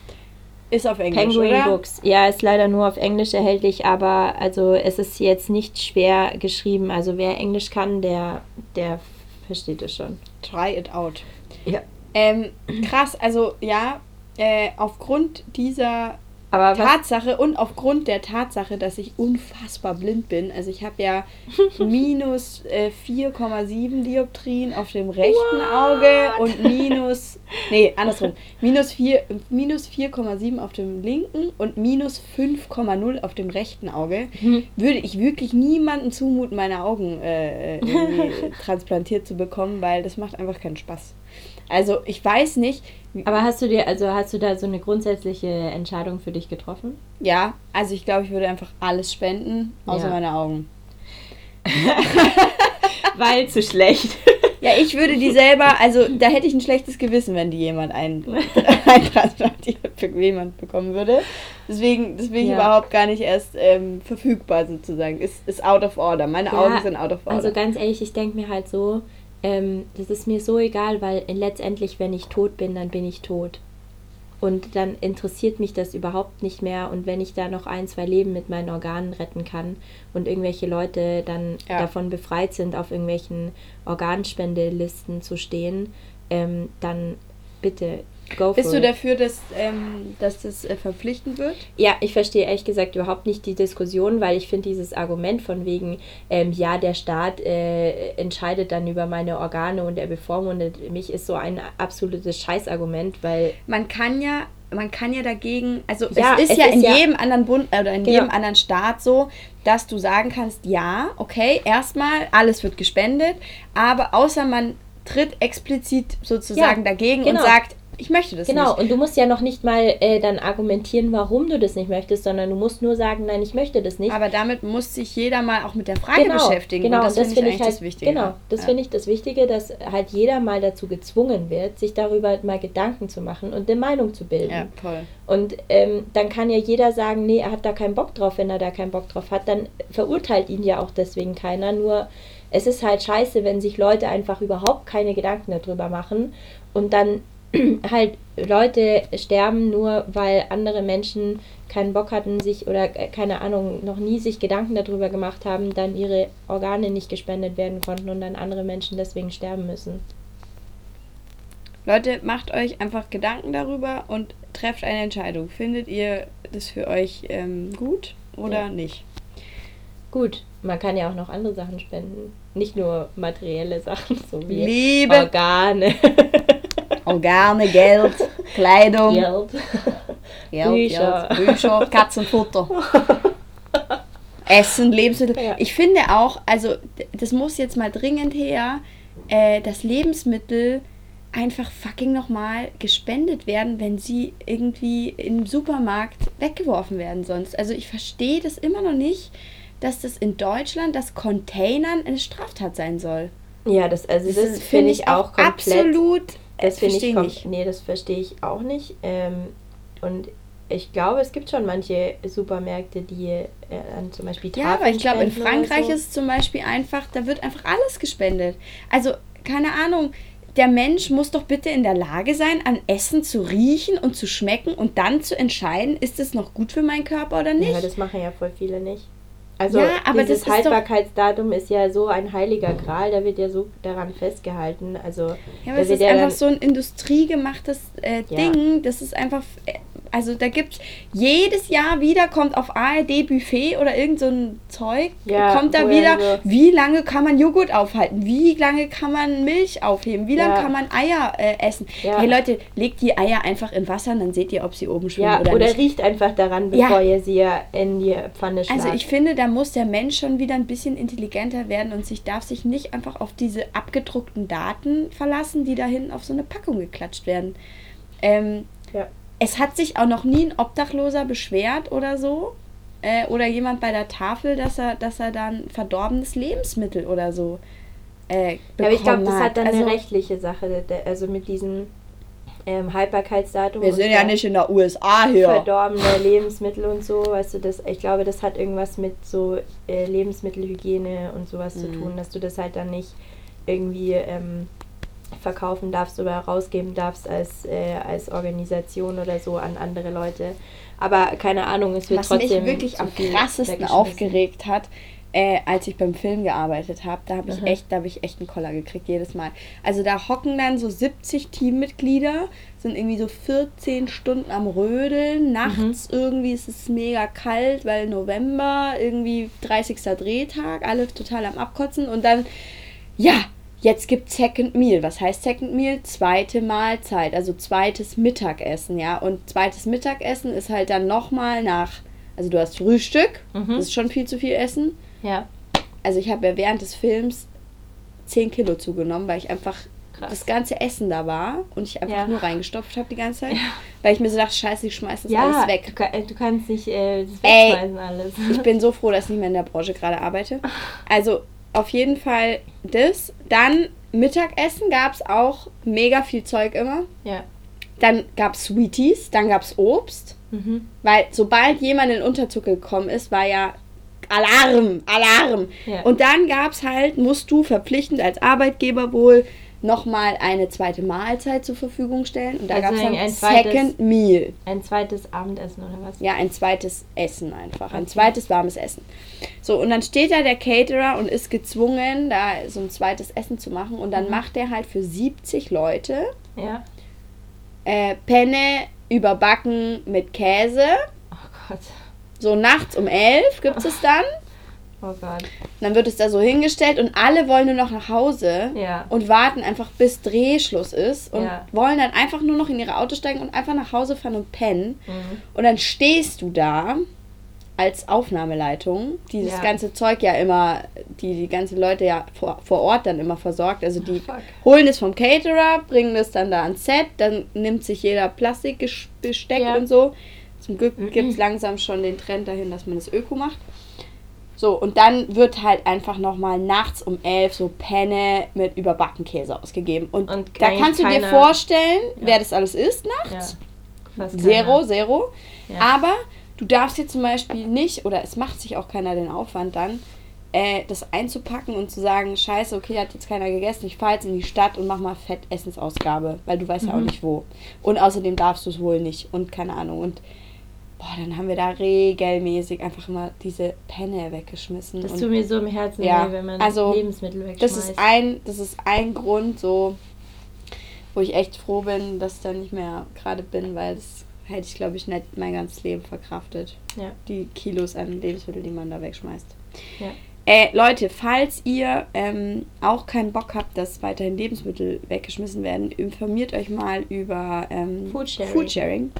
Ist auf Englisch, Penguin oder? Books. Ja, ist leider nur auf Englisch erhältlich, aber also es ist jetzt nicht schwer geschrieben. Also wer Englisch kann, der, der versteht es schon. Try it out. Ja. Ähm, krass, also ja, äh, aufgrund dieser Aber Tatsache und aufgrund der Tatsache, dass ich unfassbar blind bin, also ich habe ja minus äh, 4,7 Dioptrien auf dem rechten Auge und minus, nee, andersrum, minus 4 minus 4,7 auf dem linken und minus 5,0 auf dem rechten Auge, würde ich wirklich niemandem zumuten, meine Augen äh, irgendwie transplantiert zu bekommen, weil das macht einfach keinen Spaß. Also ich weiß nicht, aber hast du dir, also hast du da so eine grundsätzliche Entscheidung für dich getroffen? Ja, also ich glaube, ich würde einfach alles spenden, außer Ja. meine Augen. Weil zu schlecht. Ja, ich würde die selber, also da hätte ich ein schlechtes Gewissen, wenn die jemand ein, eintransplantiert jemand bekommen würde. Deswegen, das bin ich Ja. überhaupt gar nicht erst ähm, verfügbar sozusagen. Ist, ist out of order. Meine Ja, Augen sind out of order. Also ganz ehrlich, ich denke mir halt so, ähm, das ist mir so egal, weil letztendlich, wenn ich tot bin, dann bin ich tot. Und dann interessiert mich das überhaupt nicht mehr. Und wenn ich da noch ein, zwei Leben mit meinen Organen retten kann und irgendwelche Leute dann Ja. davon befreit sind, auf irgendwelchen Organspendelisten zu stehen, ähm, dann bitte go Bist du dafür, dass, ähm, dass das äh, verpflichtend wird? Ja, ich verstehe ehrlich gesagt überhaupt nicht die Diskussion, weil ich finde dieses Argument von wegen, ähm, ja, der Staat äh, entscheidet dann über meine Organe und er bevormundet mich, ist so ein absolutes Scheißargument, weil man kann ja man kann ja dagegen, also Ja, es ist es ja ist in ja- jedem anderen Bund oder in Genau. jedem anderen Staat so, dass du sagen kannst, ja, okay, erstmal alles wird gespendet, aber außer man tritt explizit sozusagen Ja, dagegen genau. und sagt, ich möchte das Genau, nicht. und du musst ja noch nicht mal äh, dann argumentieren, warum du das nicht möchtest, sondern du musst nur sagen, nein, ich möchte das nicht. Aber damit muss sich jeder mal auch mit der Frage beschäftigen. Genau, und das, finde ich finde eigentlich das Wichtige. Genau, das Ja. finde ich das Wichtige, dass halt jeder mal dazu gezwungen wird, sich darüber mal Gedanken zu machen und eine Meinung zu bilden. Ja, voll. Und ähm, dann kann ja jeder sagen, nee, er hat da keinen Bock drauf, wenn er da keinen Bock drauf hat, dann verurteilt ihn ja auch deswegen keiner. Nur es ist halt scheiße, wenn sich Leute einfach überhaupt keine Gedanken darüber machen und dann halt Leute sterben nur, weil andere Menschen keinen Bock hatten, sich oder äh, keine Ahnung, noch nie sich Gedanken darüber gemacht haben, dann ihre Organe nicht gespendet werden konnten und dann andere Menschen deswegen sterben müssen. Leute, macht euch einfach Gedanken darüber und trefft eine Entscheidung. Findet ihr das für euch ähm, gut oder Ja. nicht? Gut, man kann ja auch noch andere Sachen spenden. Nicht nur materielle Sachen, so wie Liebe, Organe, Organe, Geld, Kleidung, Geld. Geld, Bücher. Geld, Bücher, Katzenfutter. Essen, Lebensmittel. Ja. Ich finde auch, also das muss jetzt mal dringend her, äh, dass Lebensmittel einfach fucking nochmal gespendet werden, wenn sie irgendwie im Supermarkt weggeworfen werden sonst. Also ich verstehe das immer noch nicht, dass das in Deutschland das Containern eine Straftat sein soll. Ja, das, also das, finde ich auch komplett. absolut. Das finde ich nicht. Nee, das verstehe ich auch nicht. Ähm, und ich glaube, es gibt schon manche Supermärkte, die äh, an zum Beispiel Ja, aber ich glaube, in Frankreich so. ist es zum Beispiel einfach, da wird einfach alles gespendet. Also, keine Ahnung, der Mensch muss doch bitte in der Lage sein, an Essen zu riechen und zu schmecken und dann zu entscheiden, ist es noch gut für meinen Körper oder nicht. Ja, das machen ja voll viele nicht. Also Ja, aber dieses das Haltbarkeitsdatum ist ja so ein heiliger Gral, da wird ja so daran festgehalten. Also Ja, aber es ist ja einfach so ein industriegemachtes äh, Ja. Ding. Das ist einfach. Also da gibt jedes Jahr wieder kommt auf ARD Buffet oder irgend so ein Zeug, Ja, kommt da wieder, so- wie lange kann man Joghurt aufhalten, wie lange kann man Milch aufheben, wie lange Ja. kann man Eier äh, essen. Ja. Hey Leute, legt die Eier einfach in Wasser und dann seht ihr, ob sie oben schwimmen ja, oder, oder, nicht. riecht einfach daran, bevor ihr sie ja in die Pfanne schlagt. Also ich finde, da muss der Mensch schon wieder ein bisschen intelligenter werden und sich darf sich nicht einfach auf diese abgedruckten Daten verlassen, die da hinten auf so eine Packung geklatscht werden. Ähm, Ja. Es hat sich auch noch nie ein Obdachloser beschwert oder so. Äh, oder jemand bei der Tafel, dass er, dass er dann verdorbenes Lebensmittel oder so äh, bekommen Ja, aber ich glaube, das hat. dann also, eine rechtliche Sache, also mit diesem ähm, Haltbarkeitsdatum. Wir sind ja nicht in der USA hier. verdorbene Lebensmittel und so, weißt du, das, ich glaube, das hat irgendwas mit so äh, Lebensmittelhygiene und sowas zu Mhm. tun, dass du das halt dann nicht irgendwie ähm, verkaufen darfst oder rausgeben darfst als, äh, als Organisation oder so an andere Leute. Aber keine Ahnung, es wird Was trotzdem. mich wirklich zu am krassesten aufgeregt hat, äh, als ich beim Film gearbeitet habe, da habe ich Aha. echt, da habe ich echt einen Koller gekriegt jedes Mal. Also da hocken dann so 70 Teammitglieder, sind irgendwie so 14 Stunden am Rödeln. Nachts Mhm. irgendwie ist es mega kalt, weil November, irgendwie 30. Drehtag, alle total am Abkotzen und dann, ja, Jetzt gibt Second Meal. Was heißt Second Meal? Zweite Mahlzeit, also zweites Mittagessen, ja. Und zweites Mittagessen ist halt dann nochmal nach, also du hast Frühstück, Mhm. das ist schon viel zu viel Essen. Ja, Also ich habe ja während des Films 10 Kilo zugenommen, weil ich einfach Krass. das ganze Essen da war und ich einfach Ja. nur reingestopft habe die ganze Zeit. Weil ich mir so dachte, scheiße, ich schmeiß das ja alles Du, weg. ka- äh, du kannst nicht äh, das Ey, wegschmeißen alles. Ich bin so froh, dass ich nicht mehr in der Branche gerade arbeite. Also auf jeden Fall das. Dann Mittagessen gab es auch mega viel Zeug immer. ja. Dann gab es Sweeties, dann gab es Obst. Mhm. Weil sobald jemand in Unterzug gekommen ist, war ja Alarm, Alarm. Ja. Und dann gab es halt, musst du verpflichtend als Arbeitgeber wohl nochmal eine zweite Mahlzeit zur Verfügung stellen. Und da Also gab es dann ein zweites- Second Meal. Ein zweites Abendessen oder was? Ja, ein zweites Essen einfach. Ein Okay. zweites warmes Essen. So, und dann steht da der Caterer und ist gezwungen, da so ein zweites Essen zu machen. Und dann Mhm. macht er halt für 70 Leute Ja. äh, Penne überbacken mit Käse. Oh Gott. So nachts um 11 gibt es dann. Oh Gott. Dann wird es da so hingestellt und alle wollen nur noch nach Hause Ja. und warten einfach bis Drehschluss ist und Ja. wollen dann einfach nur noch in ihre Autos steigen und einfach nach Hause fahren und pennen. Mhm. Und dann stehst du da als Aufnahmeleitung, die das Ja. ganze Zeug ja immer, die die ganzen Leute ja vor, vor Ort dann immer versorgt. Also die fuck. holen es vom Caterer, bringen es dann da ans Set, dann nimmt sich jeder Plastikbesteck und so. Zum Glück Mhm. gibt es langsam schon den Trend dahin, dass man das Öko macht. So, und dann wird halt einfach nochmal nachts um 11 so Penne mit überbacken Käse ausgegeben. Und, Und da kannst du dir vorstellen, Ja. wer das alles ist Ja. nachts. Fast Zero, zero. Ja. Aber du darfst jetzt zum Beispiel nicht, oder es macht sich auch keiner den Aufwand dann, äh, das einzupacken und zu sagen, scheiße, okay, hat jetzt keiner gegessen, ich fahre jetzt in die Stadt und mach mal fett Essensausgabe, weil du weißt ja auch Mhm. nicht wo. Und außerdem darfst du es wohl nicht und keine Ahnung. Und boah, dann haben wir da regelmäßig einfach immer diese Penne weggeschmissen. Das tut mir so im Herzen Ja, weh, wenn man also, Lebensmittel wegschmeißt. das ist ein, das ist ein Grund, so, wo ich echt froh bin, dass ich da nicht mehr gerade bin, weil das hätte ich, glaube ich, nicht mein ganzes Leben verkraftet. Ja. Die Kilos an Lebensmitteln, die man da wegschmeißt. Ja. Äh, Leute, falls ihr ähm, auch keinen Bock habt, dass weiterhin Lebensmittel weggeschmissen werden, informiert euch mal über ähm, Foodsharing. Foodsharing.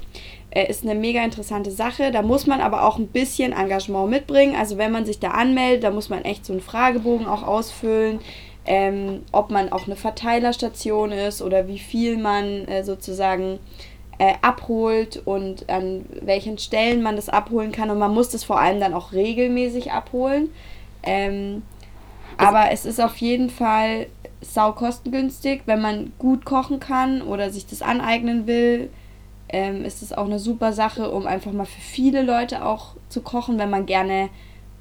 Äh, ist eine mega interessante Sache. Da muss man aber auch ein bisschen Engagement mitbringen. Also wenn man sich da anmeldet, da muss man echt so einen Fragebogen auch ausfüllen. Ähm, ob man auch eine Verteilerstation ist oder wie viel man äh, sozusagen äh, abholt und an welchen Stellen man das abholen kann. Und man muss das vor allem dann auch regelmäßig abholen. Ähm, aber es ist auf jeden Fall sau kostengünstig, wenn man gut kochen kann oder sich das aneignen will. Ähm, ist es auch eine super Sache, um einfach mal für viele Leute auch zu kochen, wenn man gerne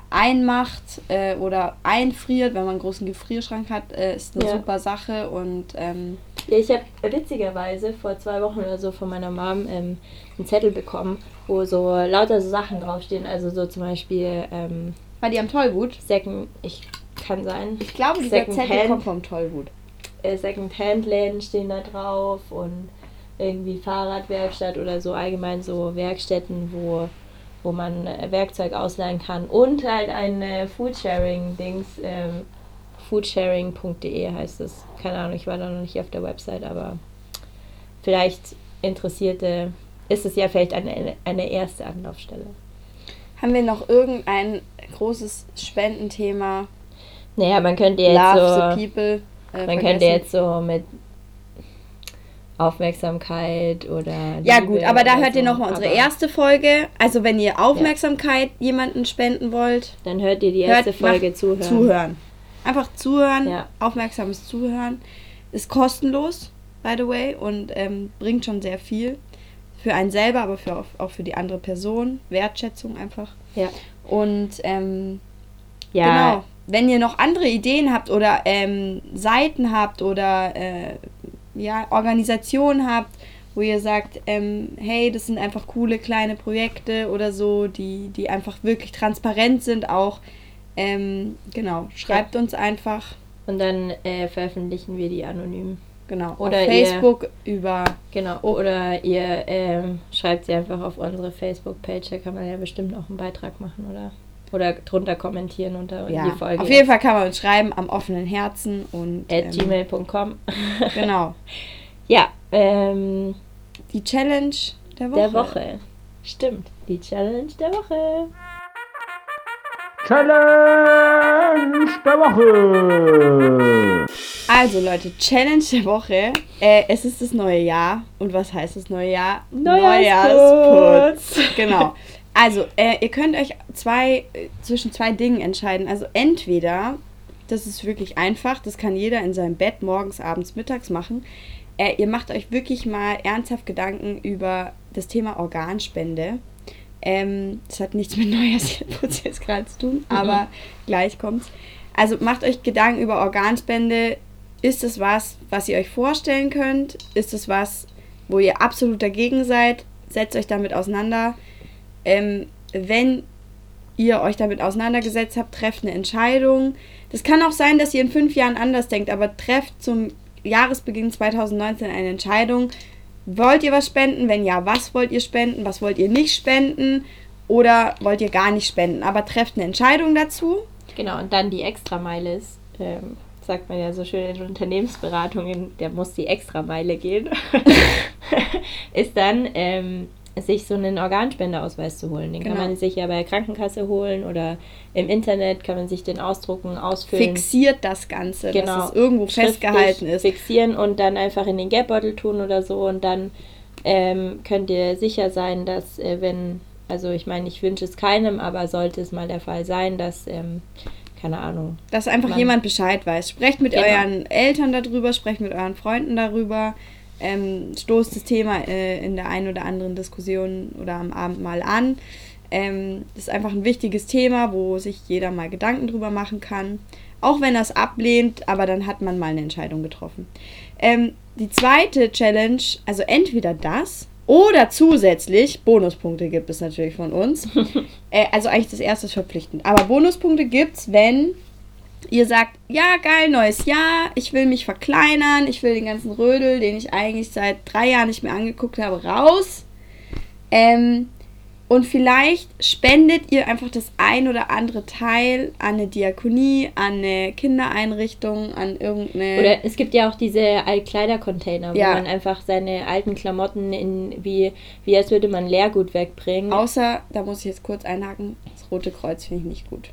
einmacht äh, oder einfriert, wenn man einen großen Gefrierschrank hat, äh, ist eine Ja. super Sache und ähm, Ja, ich habe witzigerweise vor zwei Wochen oder so von meiner Mom ähm, einen Zettel bekommen, wo so lauter so Sachen draufstehen. Also so zum Beispiel, ähm, War die am Tollwut? Second, ich kann sein. Ich glaube, dieser Second Zettel Hand. vom Tollwut. Kommt vom Tollwut. äh, Second-Hand-Läden stehen da drauf und irgendwie Fahrradwerkstatt oder so allgemein so Werkstätten, wo, wo man äh, Werkzeug ausleihen kann und halt ein äh, Foodsharing-Dings, ähm, foodsharing.de heißt es. Keine Ahnung, ich war da noch nicht auf der Website, aber vielleicht Interessierte ist es ja vielleicht eine, eine erste Anlaufstelle. Haben wir noch irgendein großes Spendenthema? Naja, man könnte jetzt Love so... the people. äh, Man könnte vergessen? jetzt so mit Aufmerksamkeit oder. Ja Liebe gut, aber da hört ihr so, nochmal unsere aber erste Folge. Also wenn ihr Aufmerksamkeit jemanden spenden wollt, Dann hört ihr die hört, erste Folge macht zuhören. zuhören. Einfach zuhören, Ja. aufmerksames Zuhören. Ist kostenlos, by the way, und ähm, bringt schon sehr viel. Für einen selber, aber für, auch für die andere Person. Wertschätzung einfach. Ja. Und ähm, Ja, Genau. Wenn ihr noch andere Ideen habt oder ähm, Seiten habt oder äh, ja, Organisationen habt, wo ihr sagt, ähm, hey, das sind einfach coole kleine Projekte oder so, die, die einfach wirklich transparent sind auch. Ähm, genau, schreibt uns einfach, und dann äh, veröffentlichen wir die anonym. genau, Oder auf ihr- Facebook über, Genau. Oder ihr ähm, schreibt sie einfach auf unsere Facebook-Page, da kann man ja bestimmt auch einen Beitrag machen, oder? Oder drunter kommentieren unter ja, die Folge. auf jeden Fall kann man uns schreiben am offenen Herzen und At ähm, gmail.com. genau, ja, ähm, die Challenge der Woche. der Woche. Stimmt, die Challenge der Woche. Challenge der Woche. Also Leute, Challenge der Woche. Äh, es ist das neue Jahr. Und was heißt das neue Jahr? Neujahrsputz. Genau. Also, äh, ihr könnt euch zwei, äh, zwischen zwei Dingen entscheiden. Also entweder, das ist wirklich einfach, das kann jeder in seinem Bett morgens, abends, mittags machen. Äh, ihr macht euch wirklich mal ernsthaft Gedanken über das Thema Organspende. Ähm, das hat nichts mit Neujahrsputz jetzt gerade zu tun, aber gleich kommt's. Also macht euch Gedanken über Organspende. Ist es was, was ihr euch vorstellen könnt? Ist es was, wo ihr absolut dagegen seid? Setzt euch damit auseinander. Ähm, wenn ihr euch damit auseinandergesetzt habt, trefft eine Entscheidung. Das kann auch sein, dass ihr in fünf Jahren anders denkt, aber trefft zum Jahresbeginn 2019 eine Entscheidung. Wollt ihr was spenden? Wenn ja, was wollt ihr spenden? Was wollt ihr nicht spenden? Oder wollt ihr gar nicht spenden? Aber trefft eine Entscheidung dazu. Genau, und dann die Extrameile ist, ähm, sagt man ja so schön in Unternehmensberatungen, der muss die Extrameile gehen, ist dann, ähm, sich so einen Organspendeausweis zu holen. Den Genau. kann man sich ja bei der Krankenkasse holen oder im Internet kann man sich den ausdrucken, ausfüllen. Fixiert das Ganze, Genau. dass es irgendwo festgehalten ist. Fixieren und dann einfach in den Geldbeutel tun oder so und dann ähm, könnt ihr sicher sein, dass äh, wenn, also ich meine, ich wünsche es keinem, aber sollte es mal der Fall sein, dass, ähm, keine Ahnung, Dass einfach Man- jemand Bescheid weiß. Sprecht mit Genau. euren Eltern darüber, sprecht mit euren Freunden darüber. Ähm, stoßt das Thema äh, in der einen oder anderen Diskussion oder am Abend mal an. Ähm, das ist einfach ein wichtiges Thema, wo sich jeder mal Gedanken drüber machen kann. Auch wenn er es ablehnt, aber dann hat man mal eine Entscheidung getroffen. Ähm, die zweite Challenge, also entweder das oder zusätzlich, Bonuspunkte gibt es natürlich von uns. äh, also eigentlich das erste ist verpflichtend. Aber Bonuspunkte gibt es, wenn ihr sagt, ja, geil, neues Jahr, ich will mich verkleinern, ich will den ganzen Rödel, den ich eigentlich seit drei Jahren nicht mehr angeguckt habe, raus. Ähm, und vielleicht spendet ihr einfach das ein oder andere Teil an eine Diakonie, an eine Kindereinrichtung, an irgendeine. Oder es gibt ja auch diese Altkleidercontainer, wo Ja. man einfach seine alten Klamotten in wie, wie als würde man Leergut wegbringen. Außer, da muss ich jetzt kurz einhaken, das Rote Kreuz finde ich nicht gut.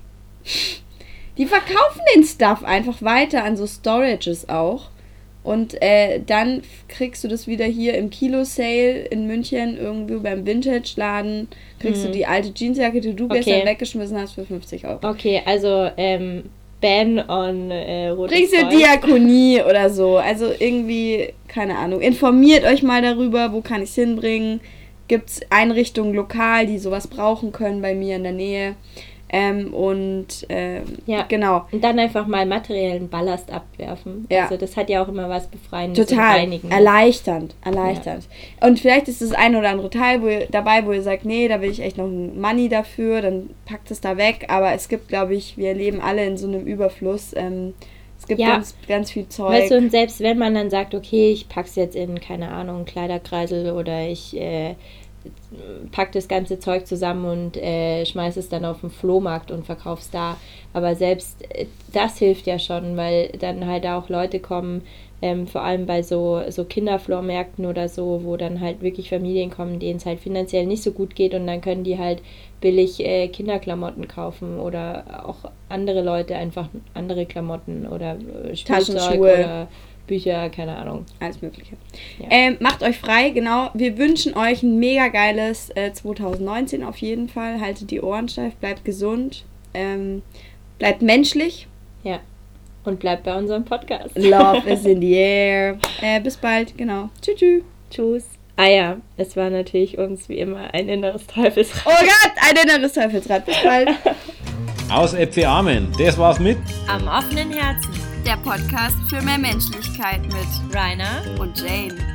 Die verkaufen den Stuff einfach weiter an so Storages auch. Und äh, dann kriegst du das wieder hier im Kilo-Sale in München, irgendwo beim Vintage-Laden, kriegst du die alte Jeansjacke, die du Mhm. Okay. gestern weggeschmissen hast, für 50 Euro. Okay, also ähm, Ban on äh, rotes Bringst du. Diakonie oder so. Also irgendwie, keine Ahnung. Informiert euch mal darüber, wo kann ich es hinbringen. Gibt es Einrichtungen lokal, die sowas brauchen können bei mir in der Nähe. Ähm, und ähm, Ja. genau. Und dann einfach mal materiellen Ballast abwerfen. Ja. Also das hat ja auch immer was Befreiendes und Total erleichternd, erleichternd. Und vielleicht ist das ein oder andere Teil wo ihr, dabei, wo ihr sagt, nee, da will ich echt noch ein Money dafür, dann packt es da weg. Aber es gibt, glaube ich, wir leben alle in so einem Überfluss. Ähm, es gibt Ja. ganz, ganz viel Zeug. Weißt du, und selbst wenn man dann sagt, okay, ich pack's jetzt in, keine Ahnung, Kleiderkreisel oder ich äh, pack das ganze Zeug zusammen und äh, schmeiß es dann auf den Flohmarkt und verkauf's da. Aber selbst äh, das hilft ja schon, weil dann halt auch Leute kommen, ähm, vor allem bei so, so Kinderflohmärkten oder so, wo dann halt wirklich Familien kommen, denen es halt finanziell nicht so gut geht und dann können die halt billig äh, Kinderklamotten kaufen oder auch andere Leute einfach andere Klamotten oder äh, Spielzeug Taschenschuhe. oder Bücher, keine Ahnung. Alles Mögliche. Ja. Ähm, macht euch frei, genau. Wir wünschen euch ein mega geiles äh, 2019 auf jeden Fall. Haltet die Ohren steif, bleibt gesund, ähm, bleibt menschlich. Ja. Und bleibt bei unserem Podcast. Love is in the air. Äh, bis bald, genau. Tschüss. tschüss. Tschüss. Ah ja, es war natürlich uns wie immer ein inneres Teufelsrad. Oh Gott, ein inneres Teufelsrad. Bis bald. Aus Äpfel Amen. Das war's mit Am offenen Herzen. Der Podcast für mehr Menschlichkeit mit Rainer und Jane.